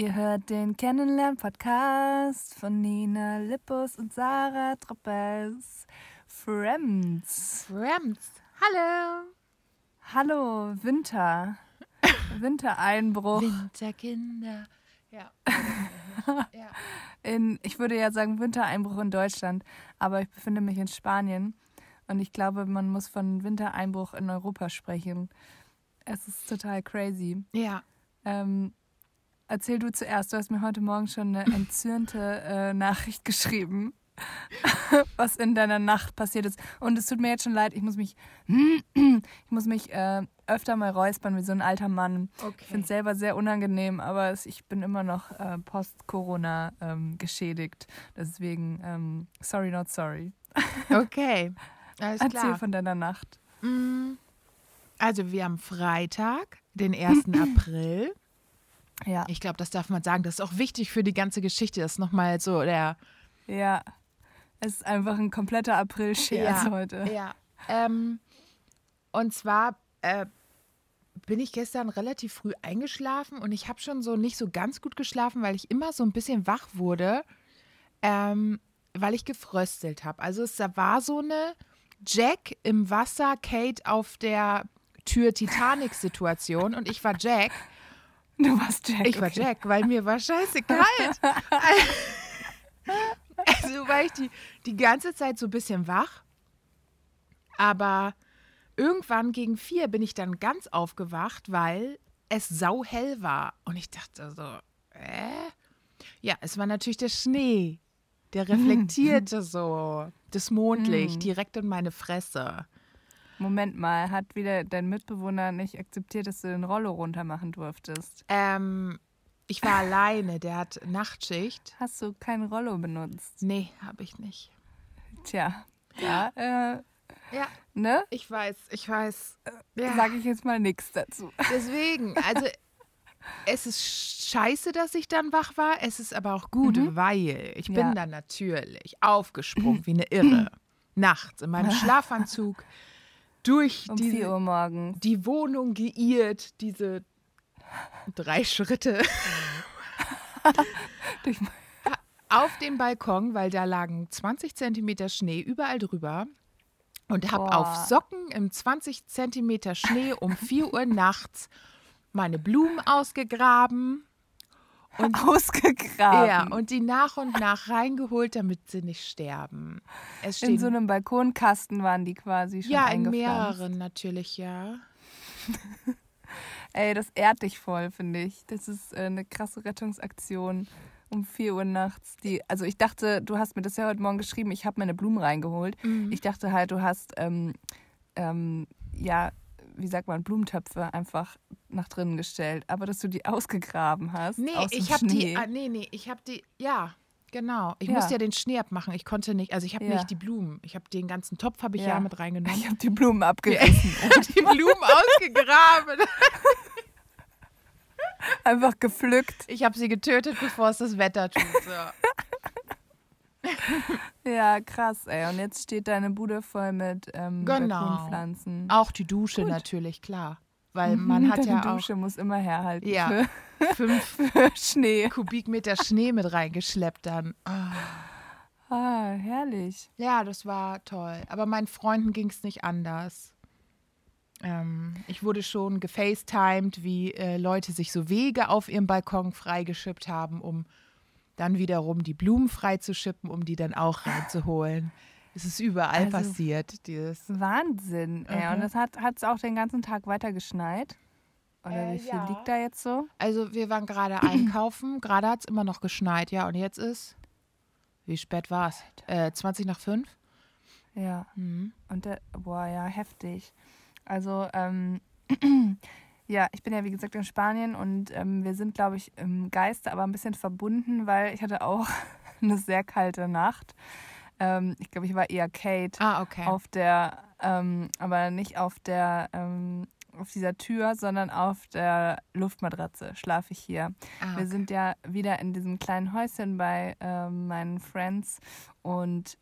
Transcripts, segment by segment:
Ihr hört den Kennenlern-Podcast von Nina Lippus und Sarah Troppes. Friends. Friends. Hallo. Hallo, Winter. Wintereinbruch. Winterkinder. Ja. ja. In, ich würde ja sagen Wintereinbruch in Deutschland, aber ich befinde mich in Spanien und ich glaube, man muss von Wintereinbruch in Europa sprechen. Es ist total crazy. Ja. Ähm, Erzähl du zuerst. Du hast mir heute Morgen schon eine entzürnte äh, Nachricht geschrieben, was in deiner Nacht passiert ist. Und es tut mir jetzt schon leid, ich muss mich, ich muss mich äh, öfter mal räuspern wie so ein alter Mann. Okay. Ich finde es selber sehr unangenehm, aber es, ich bin immer noch äh, post-Corona ähm, geschädigt. Deswegen, ähm, sorry, not sorry. okay. Alles Erzähl klar. von deiner Nacht. Mm. Also wir haben Freitag, den 1. April. Ja. Ich glaube, das darf man sagen. Das ist auch wichtig für die ganze Geschichte. Das ist nochmal so der. Ja. Es ist einfach ein kompletter April-Scherz ja, heute. Ja. Ähm, und zwar äh, bin ich gestern relativ früh eingeschlafen und ich habe schon so nicht so ganz gut geschlafen, weil ich immer so ein bisschen wach wurde, ähm, weil ich gefröstelt habe. Also es war so eine Jack im Wasser, Kate auf der Tür Titanic-Situation und ich war Jack. Du warst Jack. Ich war okay. Jack, weil mir war scheiße kalt. also war ich die, die ganze Zeit so ein bisschen wach. Aber irgendwann gegen vier bin ich dann ganz aufgewacht, weil es sauhell war. Und ich dachte so, äh? Ja, es war natürlich der Schnee. Der reflektierte so das Mondlicht mm. direkt in meine Fresse. Moment mal, hat wieder dein Mitbewohner nicht akzeptiert, dass du den Rollo runter machen durftest? Ähm, ich war alleine, der hat Nachtschicht. Hast du kein Rollo benutzt? Nee, habe ich nicht. Tja, ja, äh, ja, ne? Ich weiß, ich weiß. Äh, ja. Sage ich jetzt mal nichts dazu. Deswegen, also es ist scheiße, dass ich dann wach war. Es ist aber auch gut, mhm. weil ich ja. bin dann natürlich aufgesprungen wie eine Irre. Nachts in meinem Schlafanzug durch um diese, Uhr morgens. die Wohnung geirrt, diese drei Schritte. auf dem Balkon, weil da lagen 20 Zentimeter Schnee überall drüber und habe auf Socken im 20 Zentimeter Schnee um 4 Uhr nachts meine Blumen ausgegraben. Und, ausgegraben. Ja, und die nach und nach reingeholt, damit sie nicht sterben. in so einem Balkonkasten waren die quasi schon Ja, in mehreren natürlich, ja. Ey, das ehrt dich voll, finde ich. Das ist äh, eine krasse Rettungsaktion um 4 Uhr nachts. Die, also ich dachte, du hast mir das ja heute Morgen geschrieben, ich habe meine Blumen reingeholt. Mhm. Ich dachte halt, du hast ähm, ähm, ja wie sagt man, Blumentöpfe einfach nach drinnen gestellt, aber dass du die ausgegraben hast. Nee, aus ich habe die, ah, nee, nee, ich habe die, ja, genau. Ich ja. musste ja den Schnee abmachen. Ich konnte nicht, also ich habe ja. nicht die Blumen. Ich habe den ganzen Topf habe ich ja. ja. mit reingenommen. Ich habe die Blumen abgerissen. die Blumen ausgegraben. Einfach gepflückt. Ich habe sie getötet, bevor es das Wetter tut. So. ja, krass, ey. Und jetzt steht deine Bude voll mit ähm, genau. Pflanzen. Auch die Dusche Gut. natürlich, klar. Weil mhm, man hat ja auch. Die Dusche muss immer herhalten. Ja. Für, fünf für Schnee. Kubikmeter Schnee mit reingeschleppt dann. Oh. Ah, herrlich. Ja, das war toll. Aber meinen Freunden ging es nicht anders. Ähm, ich wurde schon gefacetimed, wie äh, Leute sich so Wege auf ihrem Balkon freigeschippt haben, um dann wiederum die Blumen freizuschippen, um die dann auch reinzuholen. Es ist überall also, passiert. Dieses Wahnsinn. Mhm. Ja, und das hat es auch den ganzen Tag weiter geschneit. Oder äh, wie viel ja. liegt da jetzt so? Also wir waren gerade einkaufen, gerade hat es immer noch geschneit, ja. Und jetzt ist, wie spät war es? Äh, 20 nach 5? Ja. Mhm. Und der, boah, ja, heftig. Also, ähm, Ja, ich bin ja wie gesagt in Spanien und ähm, wir sind, glaube ich, im Geiste aber ein bisschen verbunden, weil ich hatte auch eine sehr kalte Nacht. Ähm, ich glaube, ich war eher Kate ah, okay. auf der, ähm, aber nicht auf der, ähm, auf dieser Tür, sondern auf der Luftmatratze schlafe ich hier. Ah, okay. Wir sind ja wieder in diesem kleinen Häuschen bei ähm, meinen Friends und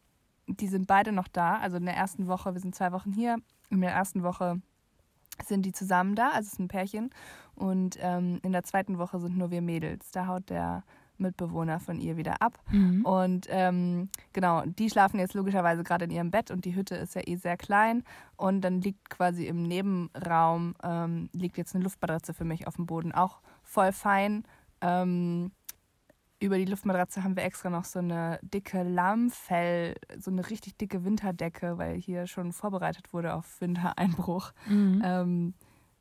die sind beide noch da. Also in der ersten Woche, wir sind zwei Wochen hier, in der ersten Woche sind die zusammen da, also es ist ein Pärchen. Und ähm, in der zweiten Woche sind nur wir Mädels. Da haut der Mitbewohner von ihr wieder ab. Mhm. Und ähm, genau, die schlafen jetzt logischerweise gerade in ihrem Bett und die Hütte ist ja eh sehr klein. Und dann liegt quasi im Nebenraum, ähm, liegt jetzt eine Luftmatratze für mich auf dem Boden, auch voll fein. Ähm, über die Luftmatratze haben wir extra noch so eine dicke Lammfell, so eine richtig dicke Winterdecke, weil hier schon vorbereitet wurde auf Wintereinbruch, Mhm. ähm,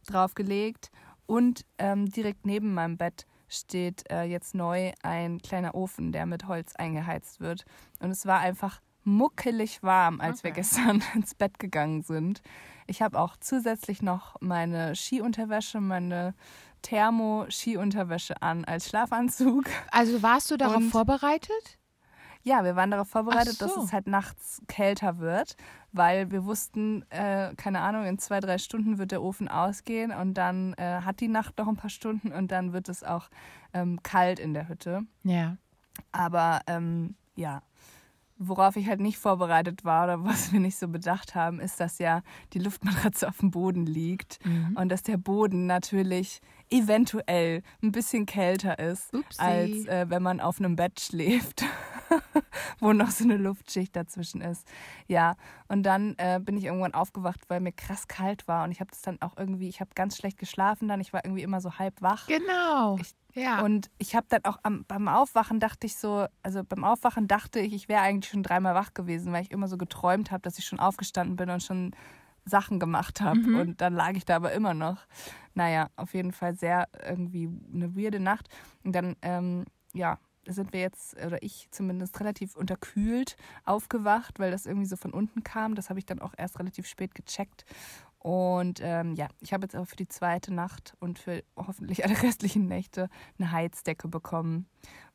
draufgelegt. Und ähm, direkt neben meinem Bett steht äh, jetzt neu ein kleiner Ofen, der mit Holz eingeheizt wird. Und es war einfach muckelig warm, als wir Okay. gestern ins Bett gegangen sind. Ich habe auch zusätzlich noch meine Skiunterwäsche, meine Thermo-Skiunterwäsche an als Schlafanzug. Also warst du darauf Und- vorbereitet? Ja, wir waren darauf vorbereitet, so. dass es halt nachts kälter wird, weil wir wussten, äh, keine Ahnung, in zwei, drei Stunden wird der Ofen ausgehen und dann äh, hat die Nacht noch ein paar Stunden und dann wird es auch ähm, kalt in der Hütte. Ja. Aber ähm, ja, worauf ich halt nicht vorbereitet war oder was wir nicht so bedacht haben, ist, dass ja die Luftmatratze auf dem Boden liegt Mhm. und dass der Boden natürlich eventuell ein bisschen kälter ist, Upsi. als äh, wenn man auf einem Bett schläft, wo noch so eine Luftschicht dazwischen ist. Ja, und dann äh, bin ich irgendwann aufgewacht, weil mir krass kalt war und ich habe das dann auch irgendwie, ich habe ganz schlecht geschlafen dann, ich war irgendwie immer so halb wach. Genau. Ich- ja. Und ich habe dann auch am, beim Aufwachen dachte ich so, also beim Aufwachen dachte ich, ich wäre eigentlich schon dreimal wach gewesen, weil ich immer so geträumt habe, dass ich schon aufgestanden bin und schon Sachen gemacht habe. Mhm. Und dann lag ich da aber immer noch. Naja, auf jeden Fall sehr irgendwie eine weirde Nacht. Und dann, ähm, ja, sind wir jetzt, oder ich zumindest relativ unterkühlt aufgewacht, weil das irgendwie so von unten kam. Das habe ich dann auch erst relativ spät gecheckt. Und ähm, ja, ich habe jetzt aber für die zweite Nacht und für hoffentlich alle restlichen Nächte eine Heizdecke bekommen.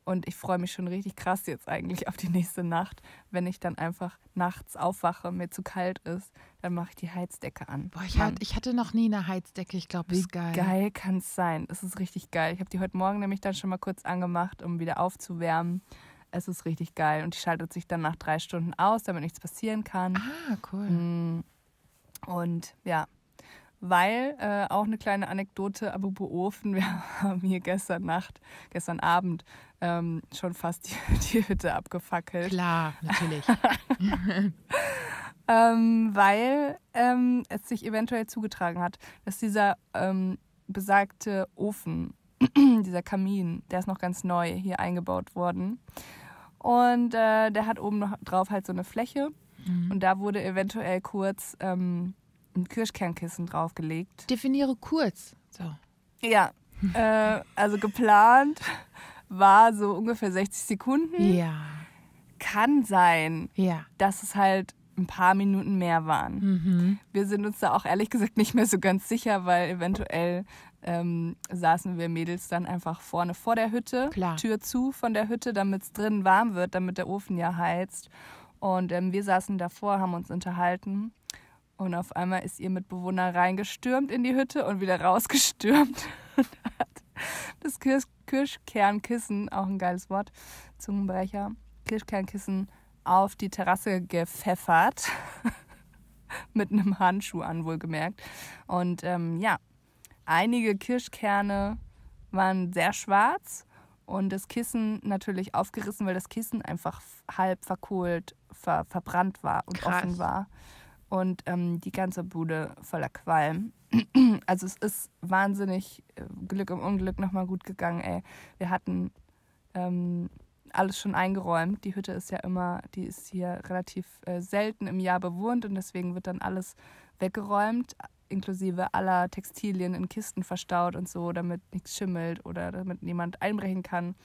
Und ich freue mich schon richtig krass jetzt eigentlich auf die nächste Nacht. Wenn ich dann einfach nachts aufwache und mir zu kalt ist, dann mache ich die Heizdecke an. Boah, ich, hatte, ich hatte noch nie eine Heizdecke. Ich glaube, ist geil. geil kann es sein? Es ist richtig geil. Ich habe die heute Morgen nämlich dann schon mal kurz angemacht, um wieder aufzuwärmen. Es ist richtig geil. Und die schaltet sich dann nach drei Stunden aus, damit nichts passieren kann. Ah, cool. Mm. Und ja, weil äh, auch eine kleine Anekdote, apropos Ofen, wir haben hier gestern Nacht, gestern Abend ähm, schon fast die, die Hütte abgefackelt. Klar, natürlich. Ähm, weil ähm, es sich eventuell zugetragen hat, dass dieser ähm, besagte Ofen, dieser Kamin, der ist noch ganz neu hier eingebaut worden. Und äh, der hat oben noch drauf halt so eine Fläche. Mhm. Und da wurde eventuell kurz ähm, ein Kirschkernkissen draufgelegt. Definiere kurz. So. Ja, äh, also geplant war so ungefähr 60 Sekunden. Ja. Kann sein, Ja. dass es halt ein paar Minuten mehr waren. Mhm. Wir sind uns da auch ehrlich gesagt nicht mehr so ganz sicher, weil eventuell ähm, saßen wir Mädels dann einfach vorne vor der Hütte, Klar. Tür zu von der Hütte, damit es drinnen warm wird, damit der Ofen ja heizt. Und ähm, wir saßen davor, haben uns unterhalten. Und auf einmal ist ihr Mitbewohner reingestürmt in die Hütte und wieder rausgestürmt und hat das Kirschkernkissen, auch ein geiles Wort, Zungenbrecher, Kirschkernkissen auf die Terrasse gepfeffert. Mit einem Handschuh an, wohlgemerkt. Und ähm, ja, einige Kirschkerne waren sehr schwarz und das Kissen natürlich aufgerissen, weil das Kissen einfach halb verkohlt, ver verbrannt war und Krass. offen war. Und ähm, die ganze Bude voller Qualm. Also es ist wahnsinnig äh, Glück im Unglück nochmal gut gegangen, ey. Wir hatten ähm, alles schon eingeräumt. Die Hütte ist ja immer, die ist hier relativ äh, selten im Jahr bewohnt und deswegen wird dann alles weggeräumt, inklusive aller Textilien in Kisten verstaut und so, damit nichts schimmelt oder damit niemand einbrechen kann.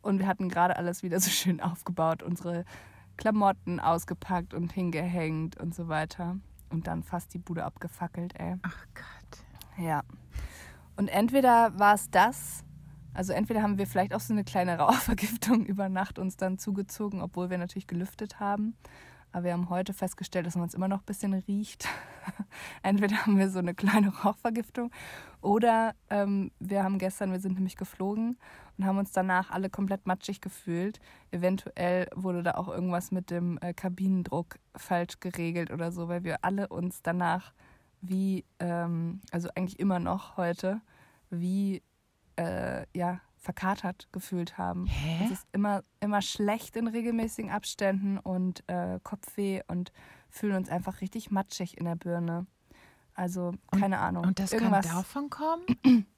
Und wir hatten gerade alles wieder so schön aufgebaut, unsere Klamotten ausgepackt und hingehängt und so weiter. Und dann fast die Bude abgefackelt, ey. Ach Gott. Ja. Und entweder war es das, also entweder haben wir vielleicht auch so eine kleine Rauchvergiftung über Nacht uns dann zugezogen, obwohl wir natürlich gelüftet haben. Aber wir haben heute festgestellt, dass man es immer noch ein bisschen riecht. entweder haben wir so eine kleine Rauchvergiftung oder ähm, wir haben gestern, wir sind nämlich geflogen und haben uns danach alle komplett matschig gefühlt. Eventuell wurde da auch irgendwas mit dem äh, Kabinendruck falsch geregelt oder so, weil wir alle uns danach wie, ähm, also eigentlich immer noch heute, wie, äh, ja, verkatert gefühlt haben. Hä? Es ist immer, immer schlecht in regelmäßigen Abständen und äh, Kopfweh und fühlen uns einfach richtig matschig in der Birne. Also, keine Ahnung. Und das Irgendwas, kann davon kommen?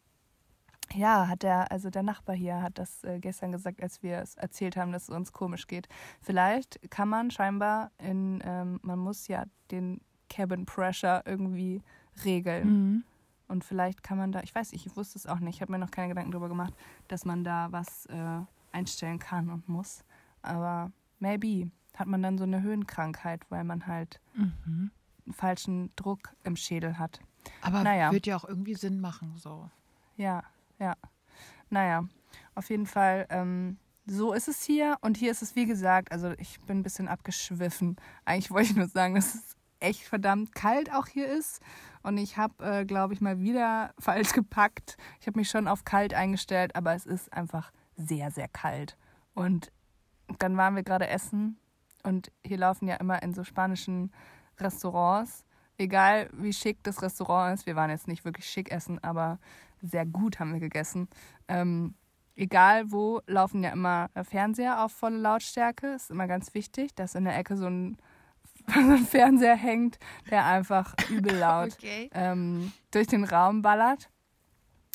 Ja, hat der, also der Nachbar hier hat das äh, gestern gesagt, als wir es erzählt haben, dass es uns komisch geht. Vielleicht kann man scheinbar in, ähm, man muss ja den Cabin Pressure irgendwie regeln. Mhm. Und vielleicht kann man da, ich weiß nicht, ich wusste es auch nicht, ich habe mir noch keine Gedanken darüber gemacht, dass man da was äh, einstellen kann und muss. Aber maybe hat man dann so eine Höhenkrankheit, weil man halt Mhm. einen falschen Druck im Schädel hat. Aber Naja. wird ja auch irgendwie Sinn machen, so. Ja, ja. Naja, auf jeden Fall, ähm, so ist es hier. Und hier ist es, wie gesagt, also ich bin ein bisschen abgeschwiffen. Eigentlich wollte ich nur sagen, dass es echt verdammt kalt auch hier ist. Und ich habe, äh, glaube ich, mal wieder falsch gepackt. Ich habe mich schon auf kalt eingestellt, aber es ist einfach sehr, sehr kalt. Und dann waren wir gerade essen. Und hier laufen ja immer in so spanischen Restaurants, egal wie schick das Restaurant ist, wir waren jetzt nicht wirklich schick essen, aber sehr gut haben wir gegessen. Ähm, egal wo, laufen ja immer Fernseher auf volle Lautstärke. Ist immer ganz wichtig, dass in der Ecke so ein, so ein Fernseher hängt, der einfach übel laut Okay. ähm, durch den Raum ballert.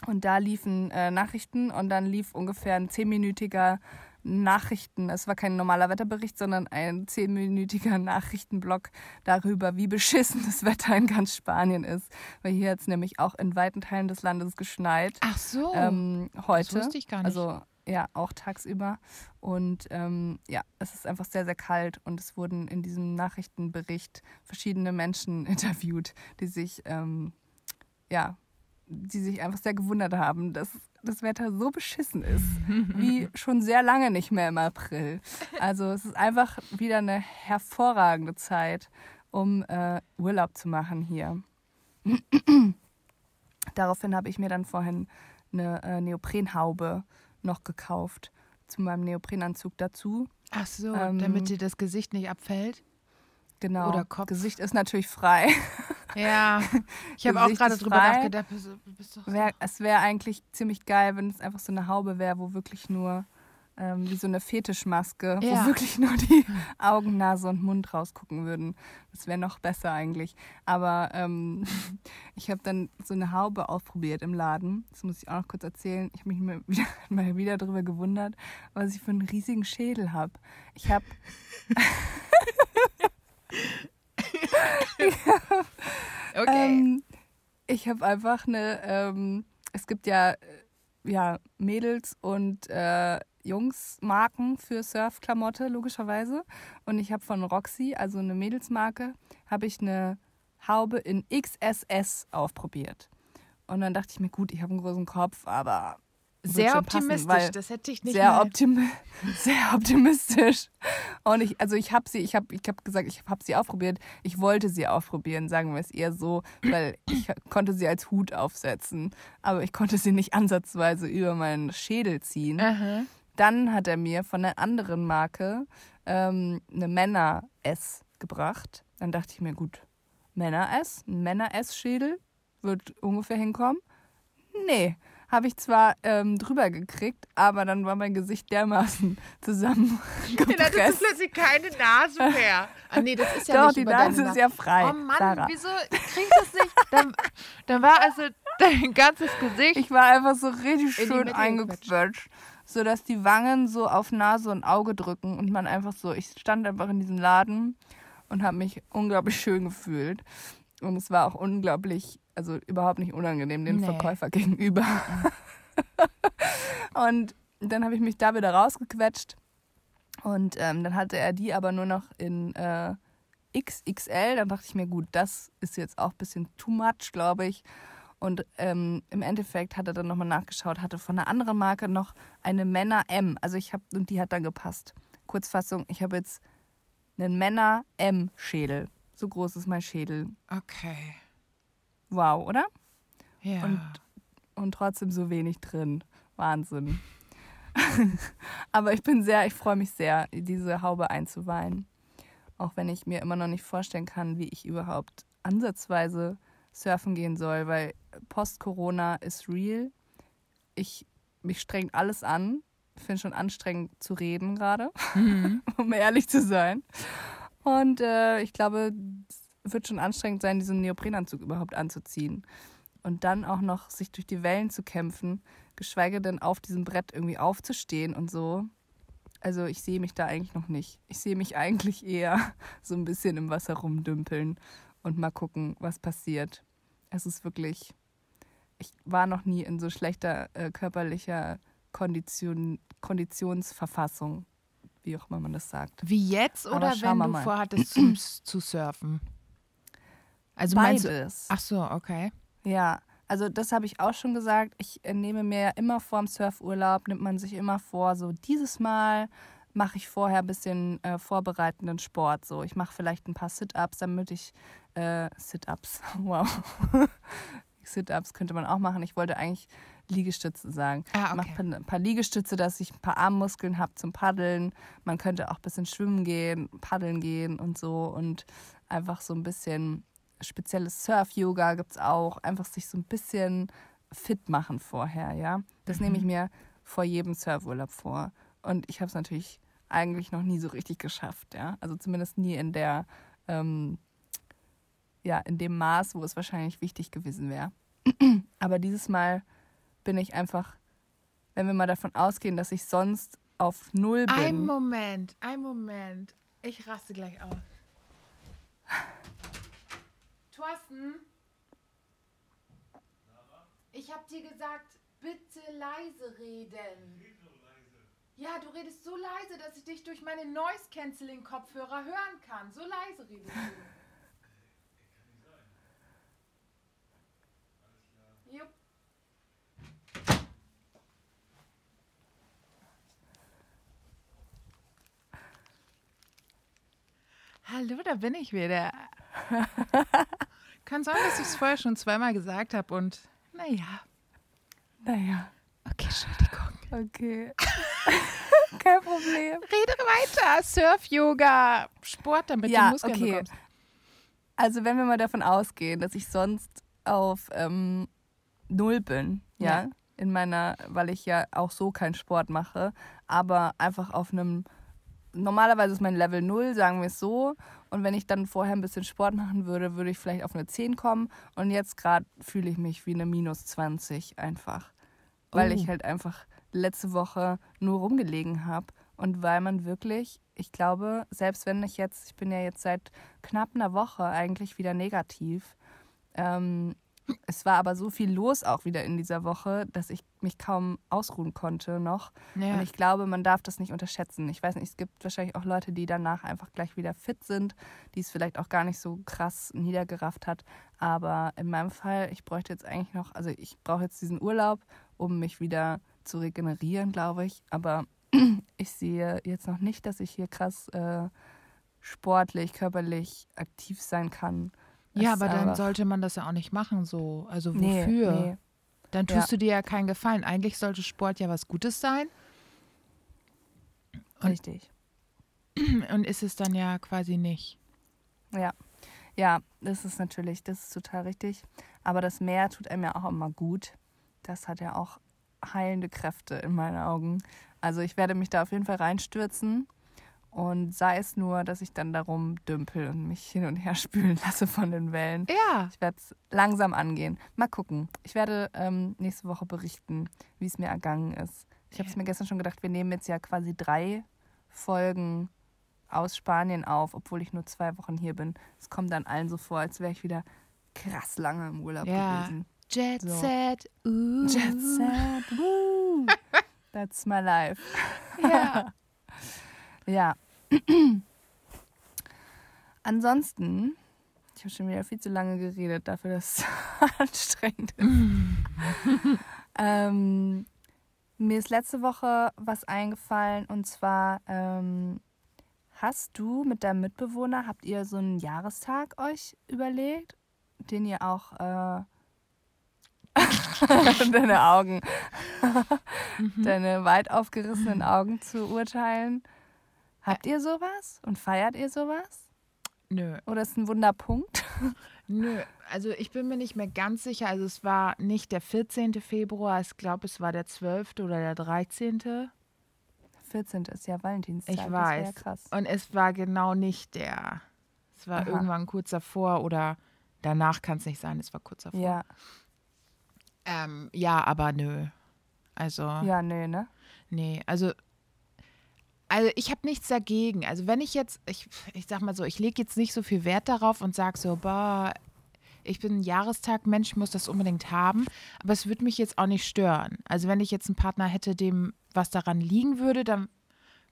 Und da liefen äh, Nachrichten und dann lief ungefähr ein zehnminütiger Nachrichten. Es war kein normaler Wetterbericht, sondern ein zehnminütiger Nachrichtenblock darüber, wie beschissen das Wetter in ganz Spanien ist. Weil hier hat es nämlich auch in weiten Teilen des Landes geschneit. Ach so. ähm, heute. das wusste ich gar nicht. Also ja, auch tagsüber. Und ähm, ja, es ist einfach sehr, sehr kalt und es wurden in diesem Nachrichtenbericht verschiedene Menschen interviewt, die sich, ähm, ja, die sich einfach sehr gewundert haben, dass das Wetter so beschissen ist, wie schon sehr lange nicht mehr im April. Also es ist einfach wieder eine hervorragende Zeit, um äh, Urlaub zu machen hier. Daraufhin habe ich mir dann vorhin eine äh, Neoprenhaube noch gekauft zu meinem Neoprenanzug dazu. Ach so, ähm, damit dir das Gesicht nicht abfällt. Genau. Oder Kopf. Gesicht ist natürlich frei. Ja. Ich habe auch gerade drüber nachgedacht. Wär, es wäre eigentlich ziemlich geil, wenn es einfach so eine Haube wäre, wo wirklich nur ähm, wie so eine Fetischmaske, Ja. wo wirklich nur die Augen, Nase und Mund rausgucken würden. Das wäre noch besser eigentlich. Aber ähm, ich habe dann so eine Haube ausprobiert im Laden. Das muss ich auch noch kurz erzählen. Ich habe mich mal wieder, mal wieder darüber gewundert, was ich für einen riesigen Schädel habe. Ich habe Okay. Ähm, ich habe einfach eine, ähm, es gibt ja, äh, ja Mädels- und äh, Jungsmarken für Surfklamotte, logischerweise. Und ich habe von Roxy, also eine Mädelsmarke, habe ich eine Haube in XSS aufprobiert. Und dann dachte ich mir, gut, ich habe einen großen Kopf, aber Sehr passen, optimistisch. weil- das hätte ich nicht sehr, optimi sehr optimistisch. Und ich, also ich habe sie, ich habe ich hab gesagt, ich habe sie ausprobiert. Ich wollte sie ausprobieren, sagen wir es eher so, weil ich konnte sie als Hut aufsetzen, aber ich konnte sie nicht ansatzweise über meinen Schädel ziehen. Aha. Dann hat er mir von einer anderen Marke ähm, eine Männer-S gebracht. Dann dachte ich mir, gut, Männer-S, ein Männer-S-Schädel wird ungefähr hinkommen. Nee, habe ich zwar ähm, drüber gekriegt, aber dann war mein Gesicht dermaßen Dann hattest du plötzlich keine Nase mehr. Ah nee, das ist ja Doch, nicht die Nase ist ja frei. Oh Mann, Sarah. wieso krieg ich das nicht? Dann, dann war also dein ganzes Gesicht. Ich war einfach so richtig schön eingequetscht, sodass die Wangen so auf Nase und Auge drücken und man einfach so, ich stand einfach in diesem Laden und habe mich unglaublich schön gefühlt. Und es war auch unglaublich, also überhaupt nicht unangenehm den Nee. Verkäufer gegenüber. und dann habe ich mich da wieder rausgequetscht. Und ähm, dann hatte er die aber nur noch in äh, XXL. Dann dachte ich mir, gut, das ist jetzt auch ein bisschen too much, glaube ich. Und ähm, im Endeffekt hat er dann nochmal nachgeschaut, hatte von einer anderen Marke noch eine Männer M. Also ich habe, und die hat dann gepasst. Kurzfassung, ich habe jetzt einen Männer M Schädel. So groß ist mein Schädel. Okay. Wow, oder? Ja. Und- Und trotzdem so wenig drin. Wahnsinn. Aber ich bin sehr, ich freue mich sehr, diese Haube einzuweihen. Auch wenn ich mir immer noch nicht vorstellen kann, wie ich überhaupt ansatzweise surfen gehen soll, weil Post-Corona ist real. Ich, mich strengt alles an. Ich finde schon anstrengend zu reden gerade, Mhm. um ehrlich zu sein. Und äh, ich glaube, wird schon anstrengend sein, diesen Neoprenanzug überhaupt anzuziehen. Und dann auch noch sich durch die Wellen zu kämpfen, geschweige denn auf diesem Brett irgendwie aufzustehen und so. Also ich sehe mich da eigentlich noch nicht. Ich sehe mich eigentlich eher so ein bisschen im Wasser rumdümpeln und mal gucken, was passiert. Es ist wirklich, ich war noch nie in so schlechter äh, körperlicher Kondition, Konditionsverfassung, wie auch immer man das sagt. Wie jetzt oder wenn du mal. vorhattest zum, zu surfen? Also meinst du, Beides. ach so, okay. Ja, also das habe ich auch schon gesagt. Ich äh, nehme mir ja immer vor dem Surfurlaub, nimmt man sich immer vor, so dieses Mal mache ich vorher ein bisschen äh, vorbereitenden Sport. So, ich mache vielleicht ein paar Sit-Ups, damit ich äh, Sit-Ups, wow. Sit-Ups könnte man auch machen. Ich wollte eigentlich Liegestütze sagen. Ah, Ich mache okay. ein paar Liegestütze, dass ich ein paar Armmuskeln habe zum Paddeln. Man könnte auch ein bisschen schwimmen gehen, paddeln gehen und so. Und einfach so ein bisschen spezielles Surf-Yoga gibt es auch. Einfach sich so ein bisschen fit machen vorher, ja. Das nehme ich mir vor jedem Surfurlaub vor. Und ich habe es natürlich eigentlich noch nie so richtig geschafft, ja. Also zumindest nie in der, ähm, ja, in dem Maß, wo es wahrscheinlich wichtig gewesen wäre. Aber dieses Mal bin ich einfach, wenn wir mal davon ausgehen, dass ich sonst auf Null bin. Ein Moment, ein Moment. Ich raste gleich aus. Thorsten? Ich hab dir gesagt, bitte leise reden. Ja, du redest so leise, dass ich dich durch meine Noise-Canceling-Kopfhörer hören kann. So leise redest du. Jupp. Hallo, da bin ich wieder. Kann sein, dass ich es vorher schon zweimal gesagt habe und naja. Naja, Okay, Entschuldigung. okay. Kein Problem. Rede weiter. Surf-Yoga, Sport, damit Ja, du Muskeln okay. bekommst. Also wenn wir mal davon ausgehen, dass ich sonst auf ähm, Null bin, ja, Ja. in meiner, weil ich ja auch so keinen Sport mache, aber einfach auf einem, normalerweise ist mein Level Null, sagen wir es so, und wenn ich dann vorher ein bisschen Sport machen würde, würde ich vielleicht auf eine 10 kommen. Und jetzt gerade fühle ich mich wie eine Minus 20 einfach, weil Oh. ich halt einfach letzte Woche nur rumgelegen habe und weil man wirklich, ich glaube, selbst wenn ich jetzt, ich bin ja jetzt seit knapp einer Woche eigentlich wieder negativ, ähm, es war aber so viel los auch wieder in dieser Woche, dass ich mich kaum ausruhen konnte noch. Ja. Und ich glaube, man darf das nicht unterschätzen. Ich weiß nicht, es gibt wahrscheinlich auch Leute, die danach einfach gleich wieder fit sind, die es vielleicht auch gar nicht so krass niedergerafft hat. Aber in meinem Fall, ich bräuchte jetzt eigentlich noch, also ich brauche jetzt diesen Urlaub, um mich wieder zu regenerieren, glaube ich. Aber ich sehe jetzt noch nicht, dass ich hier krass äh, sportlich, körperlich aktiv sein kann. Ja, aber dann sollte man das ja auch nicht machen so. Also Nee, wofür? nee. Dann tust Ja. du dir ja keinen Gefallen. Eigentlich sollte Sport ja was Gutes sein. Und- Richtig. Und ist es dann ja quasi nicht. Ja. Ja, das ist natürlich, das ist total richtig. Aber das Meer tut einem ja auch immer gut. Das hat ja auch heilende Kräfte in meinen Augen. Also ich werde mich da auf jeden Fall reinstürzen. Und sei es nur, dass ich dann darum dümpel und mich hin und her spülen lasse von den Wellen. Ja. Ich werde es langsam angehen. Mal gucken. Ich werde ähm, nächste Woche berichten, wie es mir ergangen ist. Ich habe es mir gestern schon gedacht, wir nehmen jetzt ja quasi drei Folgen aus Spanien auf, obwohl ich nur zwei Wochen hier bin. Es kommt dann allen so vor, als wäre ich wieder krass lange im Urlaub Ja. gewesen. Jet So. Set. Uh. Jet Set, woo! That's my life. Ja. Ja. Ansonsten, ich habe schon wieder viel zu lange geredet, dafür, dass es anstrengend ist. ähm, mir ist letzte Woche was eingefallen und zwar ähm, hast du mit deinem Mitbewohner, habt ihr so einen Jahrestag euch überlegt, den ihr auch äh, deine Augen, deine weit aufgerissenen Augen zu urteilen. Habt ihr sowas und feiert ihr sowas? Nö. Oder ist ein Wunderpunkt? Nö, also ich bin mir nicht mehr ganz sicher. Also es war nicht der 14. Februar, ich glaube, es war der 12. oder der 13. 14. ist ja Valentinstag. Ich weiß. ja krass. Und es war genau nicht der. Es war Aha. irgendwann kurz davor oder danach kann es nicht sein, es war kurz davor. Ja, ähm, ja aber nö. Also, ja, nö, ne? nee, also. Also ich habe nichts dagegen. Also wenn ich jetzt, ich, ich sag mal so, ich lege jetzt nicht so viel Wert darauf und sage so, boah, ich bin ein Jahrestag-Mensch, muss das unbedingt haben. Aber es würde mich jetzt auch nicht stören. Also wenn ich jetzt einen Partner hätte, dem was daran liegen würde, dann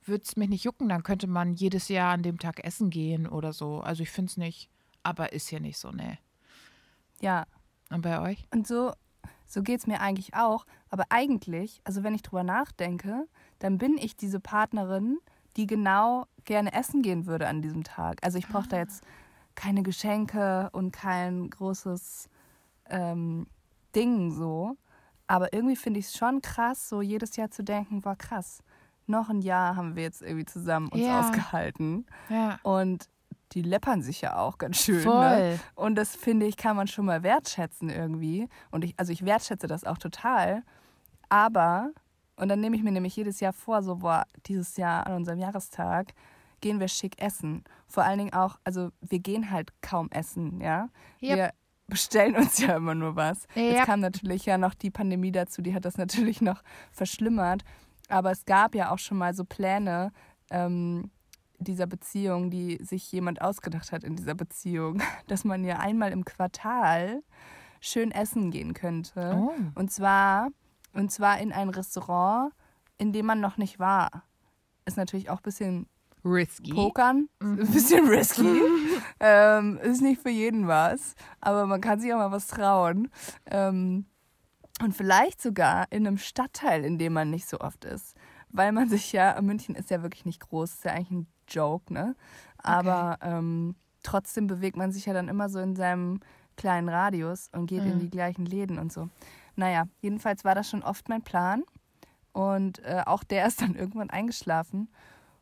würde es mich nicht jucken. Dann könnte man jedes Jahr an dem Tag essen gehen oder so. Also ich finde es nicht, aber ist hier nicht so, ne. Ja. Und bei euch? Und so, so geht es mir eigentlich auch. Aber eigentlich, also wenn ich drüber nachdenke, dann bin ich diese Partnerin, die genau gerne essen gehen würde an diesem Tag. Also ich brauche da jetzt keine Geschenke und kein großes ähm, Ding so. Aber irgendwie finde ich es schon krass, so jedes Jahr zu denken, war krass. Noch ein Jahr haben wir jetzt irgendwie zusammen uns Ja. ausgehalten. Ja. Und die läppern sich ja auch ganz schön. Ne? Und das finde ich, kann man schon mal wertschätzen irgendwie. Und ich, also ich wertschätze das auch total. Aber, und dann nehme ich mir nämlich jedes Jahr vor, so, boah, dieses Jahr an unserem Jahrestag gehen wir schick essen. Vor allen Dingen auch, also wir gehen halt kaum essen, ja. Yep. Wir bestellen uns ja immer nur was. Jetzt Yep. kam natürlich ja noch die Pandemie dazu, die hat das natürlich noch verschlimmert. Aber es gab ja auch schon mal so Pläne, ähm, dieser Beziehung, die sich jemand ausgedacht hat in dieser Beziehung, dass man ja einmal im Quartal schön essen gehen könnte. Oh. Und zwar, und zwar in ein Restaurant, in dem man noch nicht war. Ist natürlich auch ein bisschen Risky. Pokern, Mhm. ein bisschen risky. ähm, ist nicht für jeden was, aber man kann sich auch mal was trauen. Ähm, und vielleicht sogar in einem Stadtteil, in dem man nicht so oft ist. Weil man sich ja, München ist ja wirklich nicht groß, ist ja eigentlich ein Joke, ne? Aber ähm, trotzdem bewegt man sich ja dann immer so in seinem kleinen Radius und geht in Mhm. die gleichen Läden und so. Naja, jedenfalls war das schon oft mein Plan. Und äh, auch der ist dann irgendwann eingeschlafen.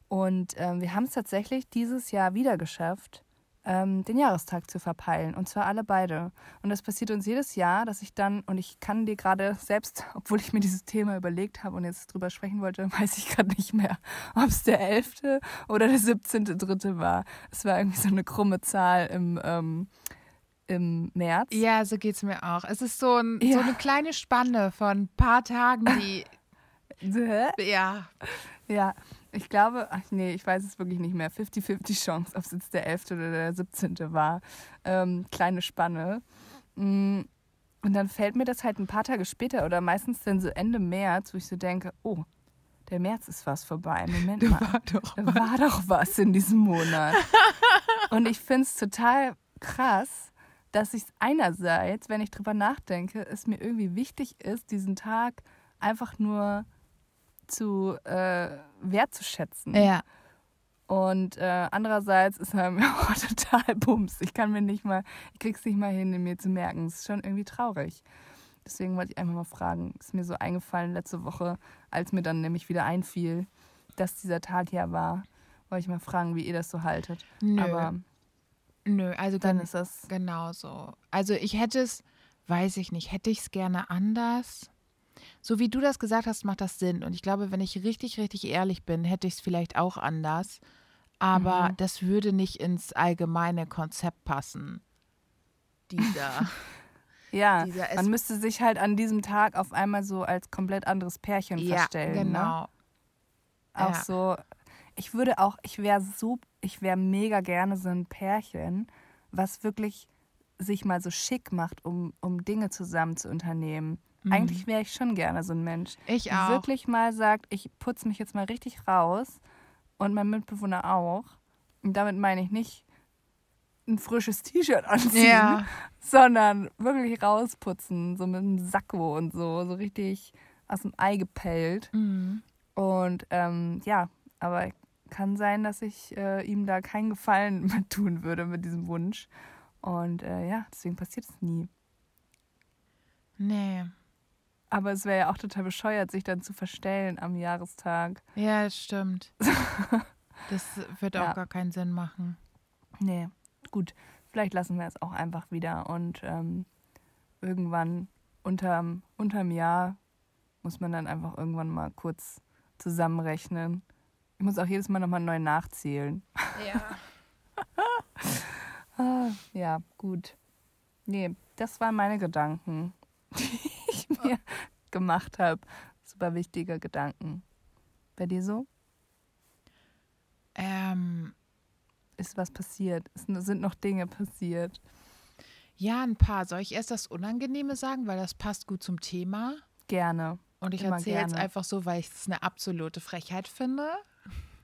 Und ähm, wir haben es tatsächlich dieses Jahr wieder geschafft, ähm, den Jahrestag zu verpeilen. Und zwar alle beide. Und das passiert uns jedes Jahr, dass ich dann, und ich kann dir gerade selbst, obwohl ich mir dieses Thema überlegt habe und jetzt drüber sprechen wollte, weiß ich gerade nicht mehr, ob es der 11. oder der 17.3. war. Es war irgendwie so eine krumme Zahl im, ähm, im März. Ja, so geht's mir auch. Es ist so, ein, Ja. so eine kleine Spanne von ein paar Tagen, die. Ja. Ja, ich glaube, ach nee, ich weiß es wirklich nicht mehr. 50-50 Chance, ob es jetzt der 11. oder der 17. war. Ähm, kleine Spanne. Mm, Und dann fällt mir das halt ein paar Tage später oder meistens dann so Ende März, wo ich so denke, oh, der März ist fast vorbei. Moment mal. War doch. Da war doch was in diesem Monat. Und ich finde es total krass, dass ich einerseits, wenn ich drüber nachdenke, es mir irgendwie wichtig ist, diesen Tag einfach nur zu äh, wertzuschätzen. Ja. Und äh, andererseits ist er mir auch total bums. Ich kann mir nicht mal, ich krieg's nicht mal hin, mir zu merken. Es ist schon irgendwie traurig. Deswegen wollte ich einfach mal fragen, ist mir so eingefallen letzte Woche, als mir dann nämlich wieder einfiel, dass dieser Tag ja war, wollte ich mal fragen, wie ihr das so haltet. Nö. Aber Nö, also dann ist das, genau so. Also ich hätte es, weiß ich nicht, hätte ich es gerne anders. So wie du das gesagt hast, macht das Sinn. Und ich glaube, wenn ich richtig, richtig ehrlich bin, hätte ich es vielleicht auch anders. Aber Mhm. das würde nicht ins allgemeine Konzept passen. Dieser. ja, Dieser man müsste sich halt an diesem Tag auf einmal so als komplett anderes Pärchen ja, verstellen. Ne? genau. Auch Ja. so, ich würde auch, ich wäre so, ich wäre mega gerne so ein Pärchen, was wirklich sich mal so schick macht, um, um Dinge zusammen zu unternehmen. Eigentlich wäre ich schon gerne so ein Mensch. Mhm. Ich auch. Wirklich mal sagt, ich putze mich jetzt mal richtig raus und mein Mitbewohner auch. Und damit meine ich nicht ein frisches T-Shirt anziehen, Ja. sondern wirklich rausputzen, so mit einem Sakko und so, so richtig aus dem Ei gepellt. Mhm. Und ähm, ja, aber kann sein, dass ich äh, ihm da keinen Gefallen mit tun würde mit diesem Wunsch. Und äh, ja, deswegen passiert es nie. Nee. Aber es wäre ja auch total bescheuert, sich dann zu verstellen am Jahrestag. Ja, das stimmt. Das wird auch Ja. gar keinen Sinn machen. Nee. gut, vielleicht lassen wir es auch einfach wieder und ähm, irgendwann unterm, unterm Jahr muss man dann einfach irgendwann mal kurz zusammenrechnen. Ich muss auch jedes Mal nochmal neu nachzählen. Ja. Ah, ja, gut. Nee, das waren meine Gedanken, ich mir gemacht habe. Super wichtige Gedanken. Bei dir so? Ähm, Ist was passiert? Sind noch Dinge passiert? ja, ein paar. Soll ich erst das Unangenehme sagen, weil das passt gut zum Thema? Gerne. Und ich erzähle jetzt einfach so, weil ich es eine absolute Frechheit finde.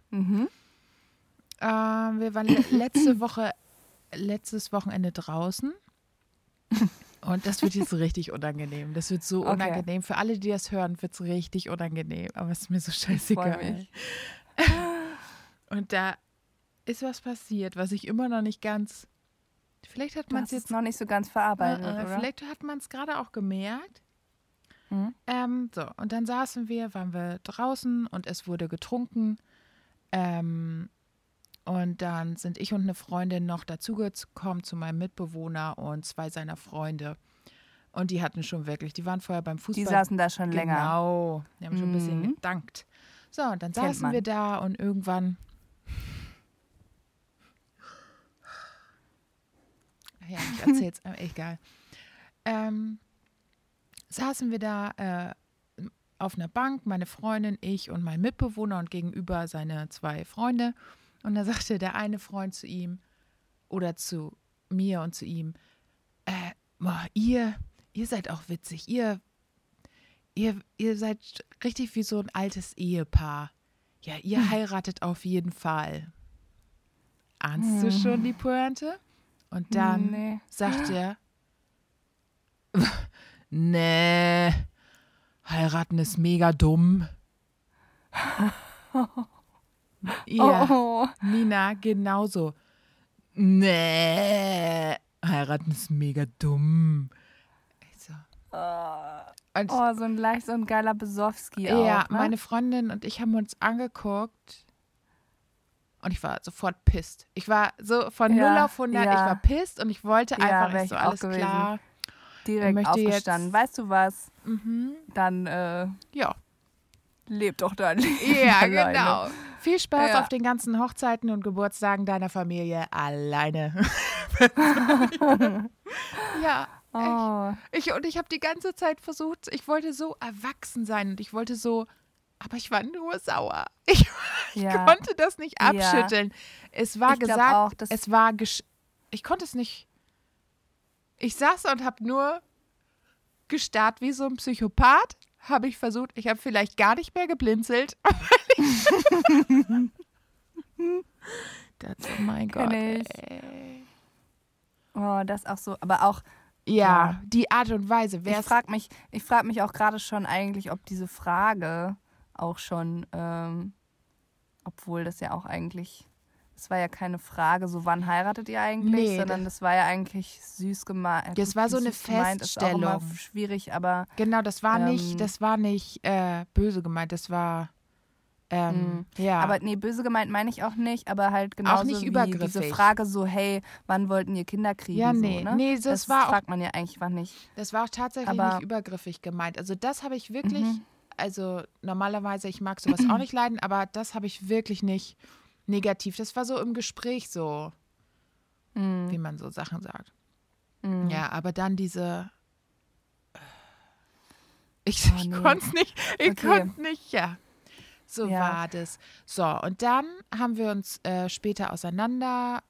Mhm. Ähm, wir waren le letzte Woche, letztes Wochenende draußen. Und das wird jetzt richtig unangenehm. Das wird so Okay. unangenehm. Für alle, die das hören, wird es richtig unangenehm. Aber es ist mir so scheißegal. Und da ist was passiert, was ich immer noch nicht ganz. Vielleicht hat man es jetzt. noch nicht so ganz verarbeitet, Äh, äh, oder? vielleicht hat man es gerade auch gemerkt. Mhm. Ähm, so, und dann saßen wir, waren wir draußen und es wurde getrunken. Ähm, und dann sind ich und eine Freundin noch dazugekommen zu meinem Mitbewohner und zwei seiner Freunde. Und die hatten schon wirklich, die waren vorher beim Fußball. Die saßen da schon länger. Genau, die haben schon ein bisschen Mhm. gedankt. So, und dann saßen wir da und irgendwann. Ja, ich erzähl's, äh, egal. Ähm, saßen wir da äh, auf einer Bank, meine Freundin, ich und mein Mitbewohner und gegenüber seine zwei Freunde. Und da sagte der eine Freund zu ihm oder zu mir und zu ihm, äh, boah, ihr, ihr seid auch witzig. Ihr, ihr, ihr seid richtig wie so ein altes Ehepaar. Ja, ihr heiratet auf jeden Fall. Ahnst du schon die Pointe? Und dann Nee. sagt er, nee, heiraten ist mega dumm. Ja, Oh, Nina, genauso. Nee, heiraten ist mega dumm. Ich so. Und oh, so ein leicht so ein geiler Besowski ja, auch, ne? meine Freundin und ich haben uns angeguckt und ich war sofort pisst. Ich war so von Ja, 0 auf 100, ich ja. war pisst und ich wollte einfach, ich ich so, alles gewesen. klar. direkt möchte jetzt- aufgestanden. Weißt du was? Mhm. Dann äh, Ja, leb doch dein Leben. ja alleine. genau. Viel Spaß Ja. auf den ganzen Hochzeiten und Geburtstagen deiner Familie alleine. ja, Oh, Ich, und ich habe die ganze Zeit versucht, ich wollte so erwachsen sein und ich wollte so, aber ich war nur sauer. Ich, ich Ja. konnte das nicht Ja. abschütteln. Es war Ich gesagt, auch, es war, gesch ich konnte es nicht. Ich saß und habe nur gestarrt wie so ein Psychopath. Habe ich versucht, ich habe vielleicht gar nicht mehr geblinzelt. das, oh mein Gott. Oh, das auch so. Aber auch, Ja, Ja. die Art und Weise. Wer ich frage mich, ich frag mich auch gerade schon eigentlich, ob diese Frage auch schon, ähm, obwohl das ja auch eigentlich, das war ja keine Frage, so wann heiratet ihr eigentlich, Nee, sondern das war ja eigentlich süß gemeint. Das war so eine Ist auch immer Feststellung. schwierig, aber Genau, das war Ähm, nicht, das war nicht äh, böse gemeint, das war ähm, ja. Aber nee, böse gemeint meine ich auch nicht, aber halt nicht wie diese Frage so, hey, wann wollten ihr Kinder kriegen? Ja, nee, so, ne? nee, das das war auch- fragt man ja eigentlich einfach nicht. das war auch tatsächlich aber- nicht übergriffig gemeint. Also das habe ich wirklich, Mhm. also normalerweise, ich mag sowas auch nicht leiden, aber das habe ich wirklich nicht negativ. Das war so im Gespräch so, Mhm. wie man so Sachen sagt. Mhm. Ja, aber dann diese ich, Oh, ich nee. konnte es nicht, ich Okay. konnte nicht, ja. So Ja. war das. So, und dann haben wir uns äh, später auseinander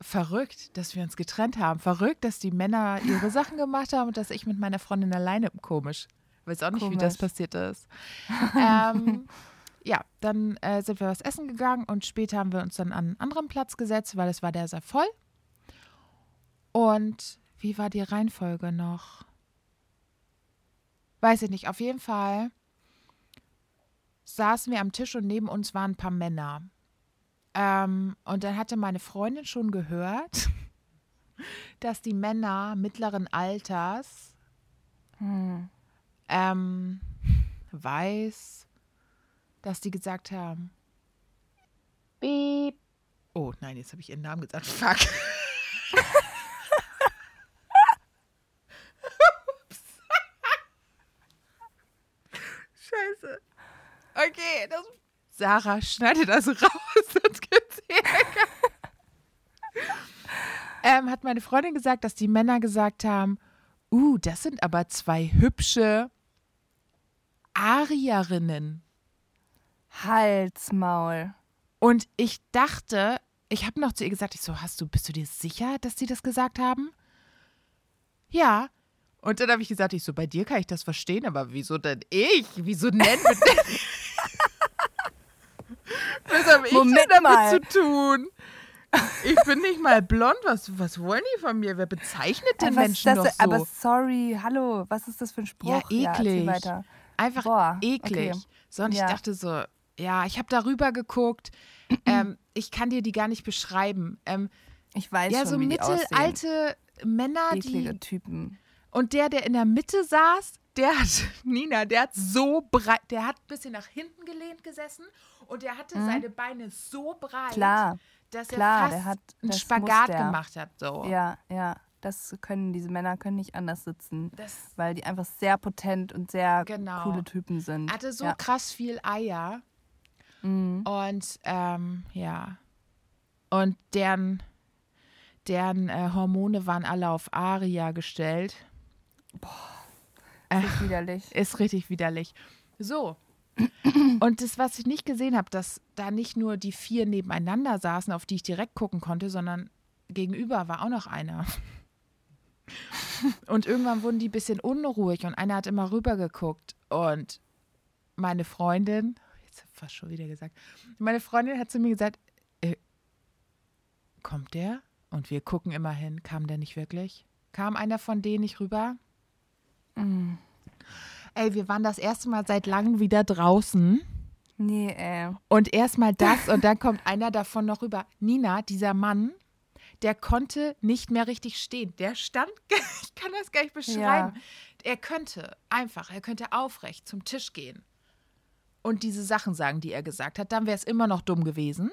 verrückt, dass wir uns getrennt haben. Verrückt, dass die Männer ihre Sachen gemacht haben und dass ich mit meiner Freundin alleine komisch. Weiß auch nicht, wie das Komisch. passiert ist. ähm, ja, dann äh, sind wir was essen gegangen und später haben wir uns dann an einen anderen Platz gesetzt, weil es war der sehr voll. Und wie war die Reihenfolge noch? Weiß ich nicht. Auf jeden Fall saßen wir am Tisch und neben uns waren ein paar Männer. Ähm, und dann hatte meine Freundin schon gehört, dass die Männer mittleren Alters Hm. ähm, weiß, dass die gesagt haben: Beep. Oh nein, jetzt habe ich ihren Namen gesagt. Fuck. Scheiße. Okay, das. Sarah, schneide das also raus, sonst gibt's Ärger. ähm, hat meine Freundin gesagt, dass die Männer gesagt haben, uh, das sind aber zwei hübsche Arierinnen. Halsmaul. Und ich dachte, ich habe noch zu ihr gesagt, ich so, hast du, bist du dir sicher, dass sie das gesagt haben? Ja. Und dann habe ich gesagt, ich so, bei dir kann ich das verstehen, aber wieso denn ich? Wieso nennen wir denn? Was habe ich Moment denn damit mal. zu tun? Ich bin nicht mal blond. Was, was wollen die von mir? Wer bezeichnet den was ist Menschen das noch denn? so? Aber sorry, hallo, was ist das für ein Ja, Spruch? erzähl eklig. weiter. Einfach Boah, eklig. okay. So, und ich Ja. dachte so, ja, ich habe darüber geguckt. ähm, ich kann dir die gar nicht beschreiben. Ähm, Ich weiß ja, schon, so mittelalte Männer, eklige die. Typen. Und der, der in der Mitte saß, der hat, Nina, der hat so breit, der hat ein bisschen nach hinten gelehnt gesessen und der hatte seine Beine so breit, Mhm. Klar, dass er klar, fast der hat- einen Spagat gemacht hat. So. Ja, ja. Das können diese Männer können nicht anders sitzen, Das weil die einfach sehr potent und sehr Genau. coole Typen sind. hatte so ja. krass viel Eier. Mhm. Und ähm, ja. Und deren, deren äh, Hormone waren alle auf Aria gestellt. Das ist widerlich. Ist richtig widerlich. So. Und das, was ich nicht gesehen habe, dass da nicht nur die vier nebeneinander saßen, auf die ich direkt gucken konnte, sondern gegenüber war auch noch einer. Und irgendwann wurden die ein bisschen unruhig und einer hat immer rüber geguckt. Und meine Freundin, fast schon wieder gesagt, meine Freundin hat zu mir gesagt, äh, kommt der? Und wir gucken immer hin, kam der nicht wirklich? Kam einer von denen nicht rüber? Mm. Ey, wir waren das erste Mal seit langem wieder draußen. Nee, ey. Und erstmal das und dann kommt einer davon noch rüber. Nina, dieser Mann, der konnte nicht mehr richtig stehen. Der stand, ich kann das gar nicht beschreiben. Er könnte einfach, er könnte aufrecht zum Tisch gehen und diese Sachen sagen, die er gesagt hat. Dann wäre es immer noch dumm gewesen,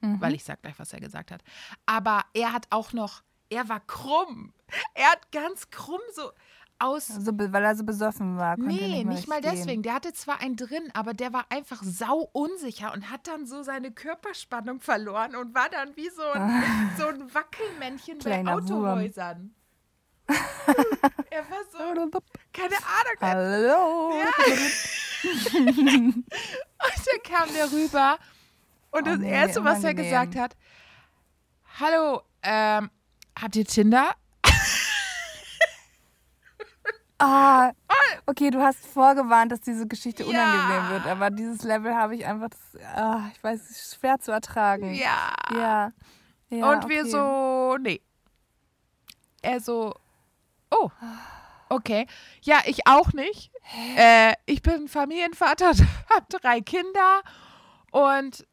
weil ich sag gleich, was er gesagt hat. Aber er hat auch noch, er war krumm. Er hat ganz krumm so aus Also, weil er so besoffen war. Nee, nicht, nicht mal deswegen. Der hatte zwar einen drin, aber der war einfach sau unsicher und hat dann so seine Körperspannung verloren und war dann wie so ein, so ein Wackelmännchen bei Kleiner. Autohäusern. er war so, keine Ahnung. Hallo. Und dann kam der rüber und Oh das nee, Erste, was er unangenehm. gesagt hat, hallo, ähm, habt ihr Tinder? Ah, okay, du hast vorgewarnt, dass diese Geschichte Ja. unangenehm wird, aber dieses Level habe ich einfach, das, ah, ich weiß, es ist schwer zu ertragen. Ja. Ja. ja Und wir okay. so, nee. Er so, oh, okay. Ja, ich auch nicht. Äh, ich bin Familienvater, habe drei Kinder und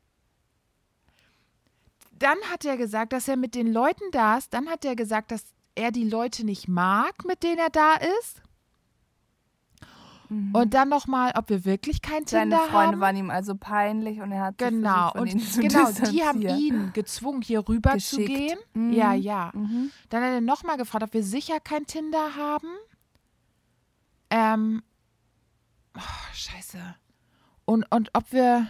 dann hat er gesagt, dass er mit den Leuten da ist. Dann hat er gesagt, dass er die Leute nicht mag, mit denen er da ist. Und dann nochmal, ob wir wirklich kein Mhm. Seine Tinder Freunde haben. waren ihm also peinlich und er hat sich Genau, von und zu genau, die haben ihn gezwungen, hier rüber zu Geschickt. gehen. Mhm. Ja, ja. Mhm. Dann hat er nochmal gefragt, ob wir sicher kein Tinder haben. Ähm, oh, scheiße. Und, und ob wir,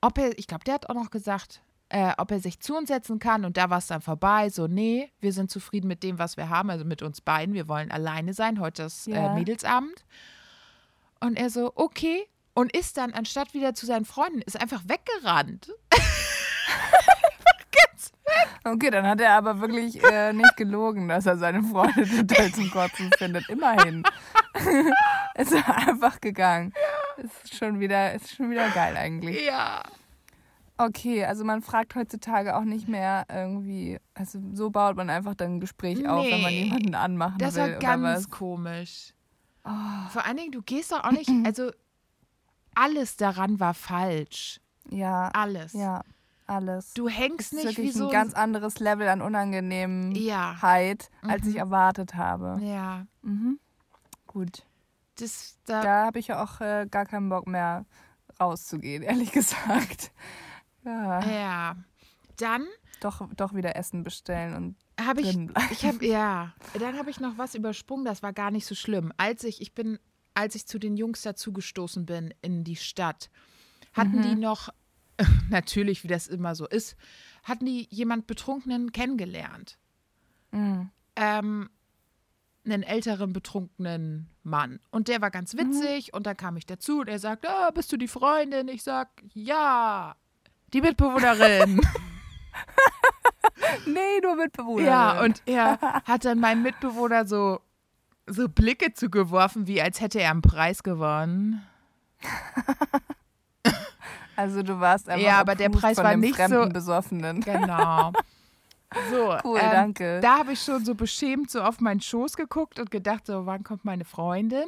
ob er, ich glaube, der hat auch noch gesagt, äh, ob er sich zu uns setzen kann und da war es dann vorbei. So, nee, wir sind zufrieden mit dem, was wir haben, also mit uns beiden. Wir wollen alleine sein. Heute ist äh, Ja. Mädelsabend. Und er so, okay. Und ist dann, anstatt wieder zu seinen Freunden, ist einfach weggerannt. Okay, dann hat er aber wirklich äh, nicht gelogen, dass er seine Freunde total zum Kotzen findet. Immerhin. ist er einfach gegangen. Ist schon wieder, ist schon wieder geil eigentlich. Ja. Okay, also man fragt heutzutage auch nicht mehr irgendwie, also so baut man einfach dann ein Gespräch auf, wenn man Nee. jemanden anmachen Das will war oder ganz was. Oh. komisch. Vor allen Dingen, du gehst doch auch nicht, also alles daran war falsch. Ja, Alles. ja, alles. Du hängst nicht wirklich wie so ein ganz anderes Level an Unangenehmheit, Ja. als ich erwartet habe. Ja. Mhm. Gut. Das, da, Da habe ich ja auch äh, gar keinen Bock mehr rauszugehen, ehrlich gesagt. Ja, ja. Dann doch, doch wieder Essen bestellen und habe ich, ich habe, ja, dann habe ich noch was übersprungen, das war gar nicht so schlimm. Als ich, ich bin, als ich zu den Jungs dazugestoßen bin in die Stadt, hatten die noch, natürlich, wie das immer so ist, hatten die jemand Betrunkenen kennengelernt. Mhm. Ähm, einen älteren betrunkenen Mann. Und der war ganz witzig und dann kam ich dazu und er sagt, ah, bist du die Freundin? Ich sag, ja. Die Mitbewohnerin. Nee, nur Mitbewohner. ja, und er hat dann meinem Mitbewohner so, so Blicke zugeworfen, wie als hätte er einen Preis gewonnen. Also du warst einfach Ja, aber der Preis von war dem nicht fremden so- Besoffenen. Genau. So, Cool, ähm, danke. Da habe ich schon so beschämt so auf meinen Schoß geguckt und gedacht, so, wann kommt meine Freundin?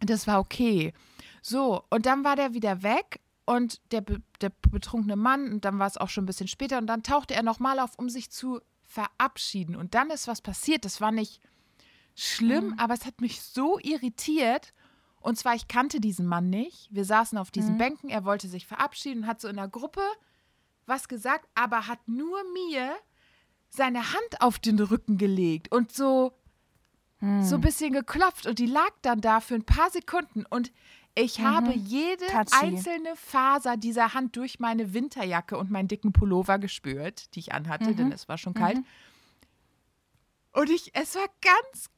Das war okay. So, und dann war der wieder weg und der, der betrunkene Mann, und dann war es auch schon ein bisschen später, und dann tauchte er nochmal auf, um sich zu verabschieden. Und dann ist was passiert. Das war nicht schlimm, aber es hat mich so irritiert. Und zwar, ich kannte diesen Mann nicht. Wir saßen auf diesen Bänken, er wollte sich verabschieden, hat so in der Gruppe was gesagt, aber hat nur mir seine Hand auf den Rücken gelegt und so, so ein bisschen geklopft. Und die lag dann da für ein paar Sekunden. Und ich habe jede Touchy. einzelne Faser dieser Hand durch meine Winterjacke und meinen dicken Pullover gespürt, die ich anhatte, denn es war schon kalt. Und ich, es war ganz,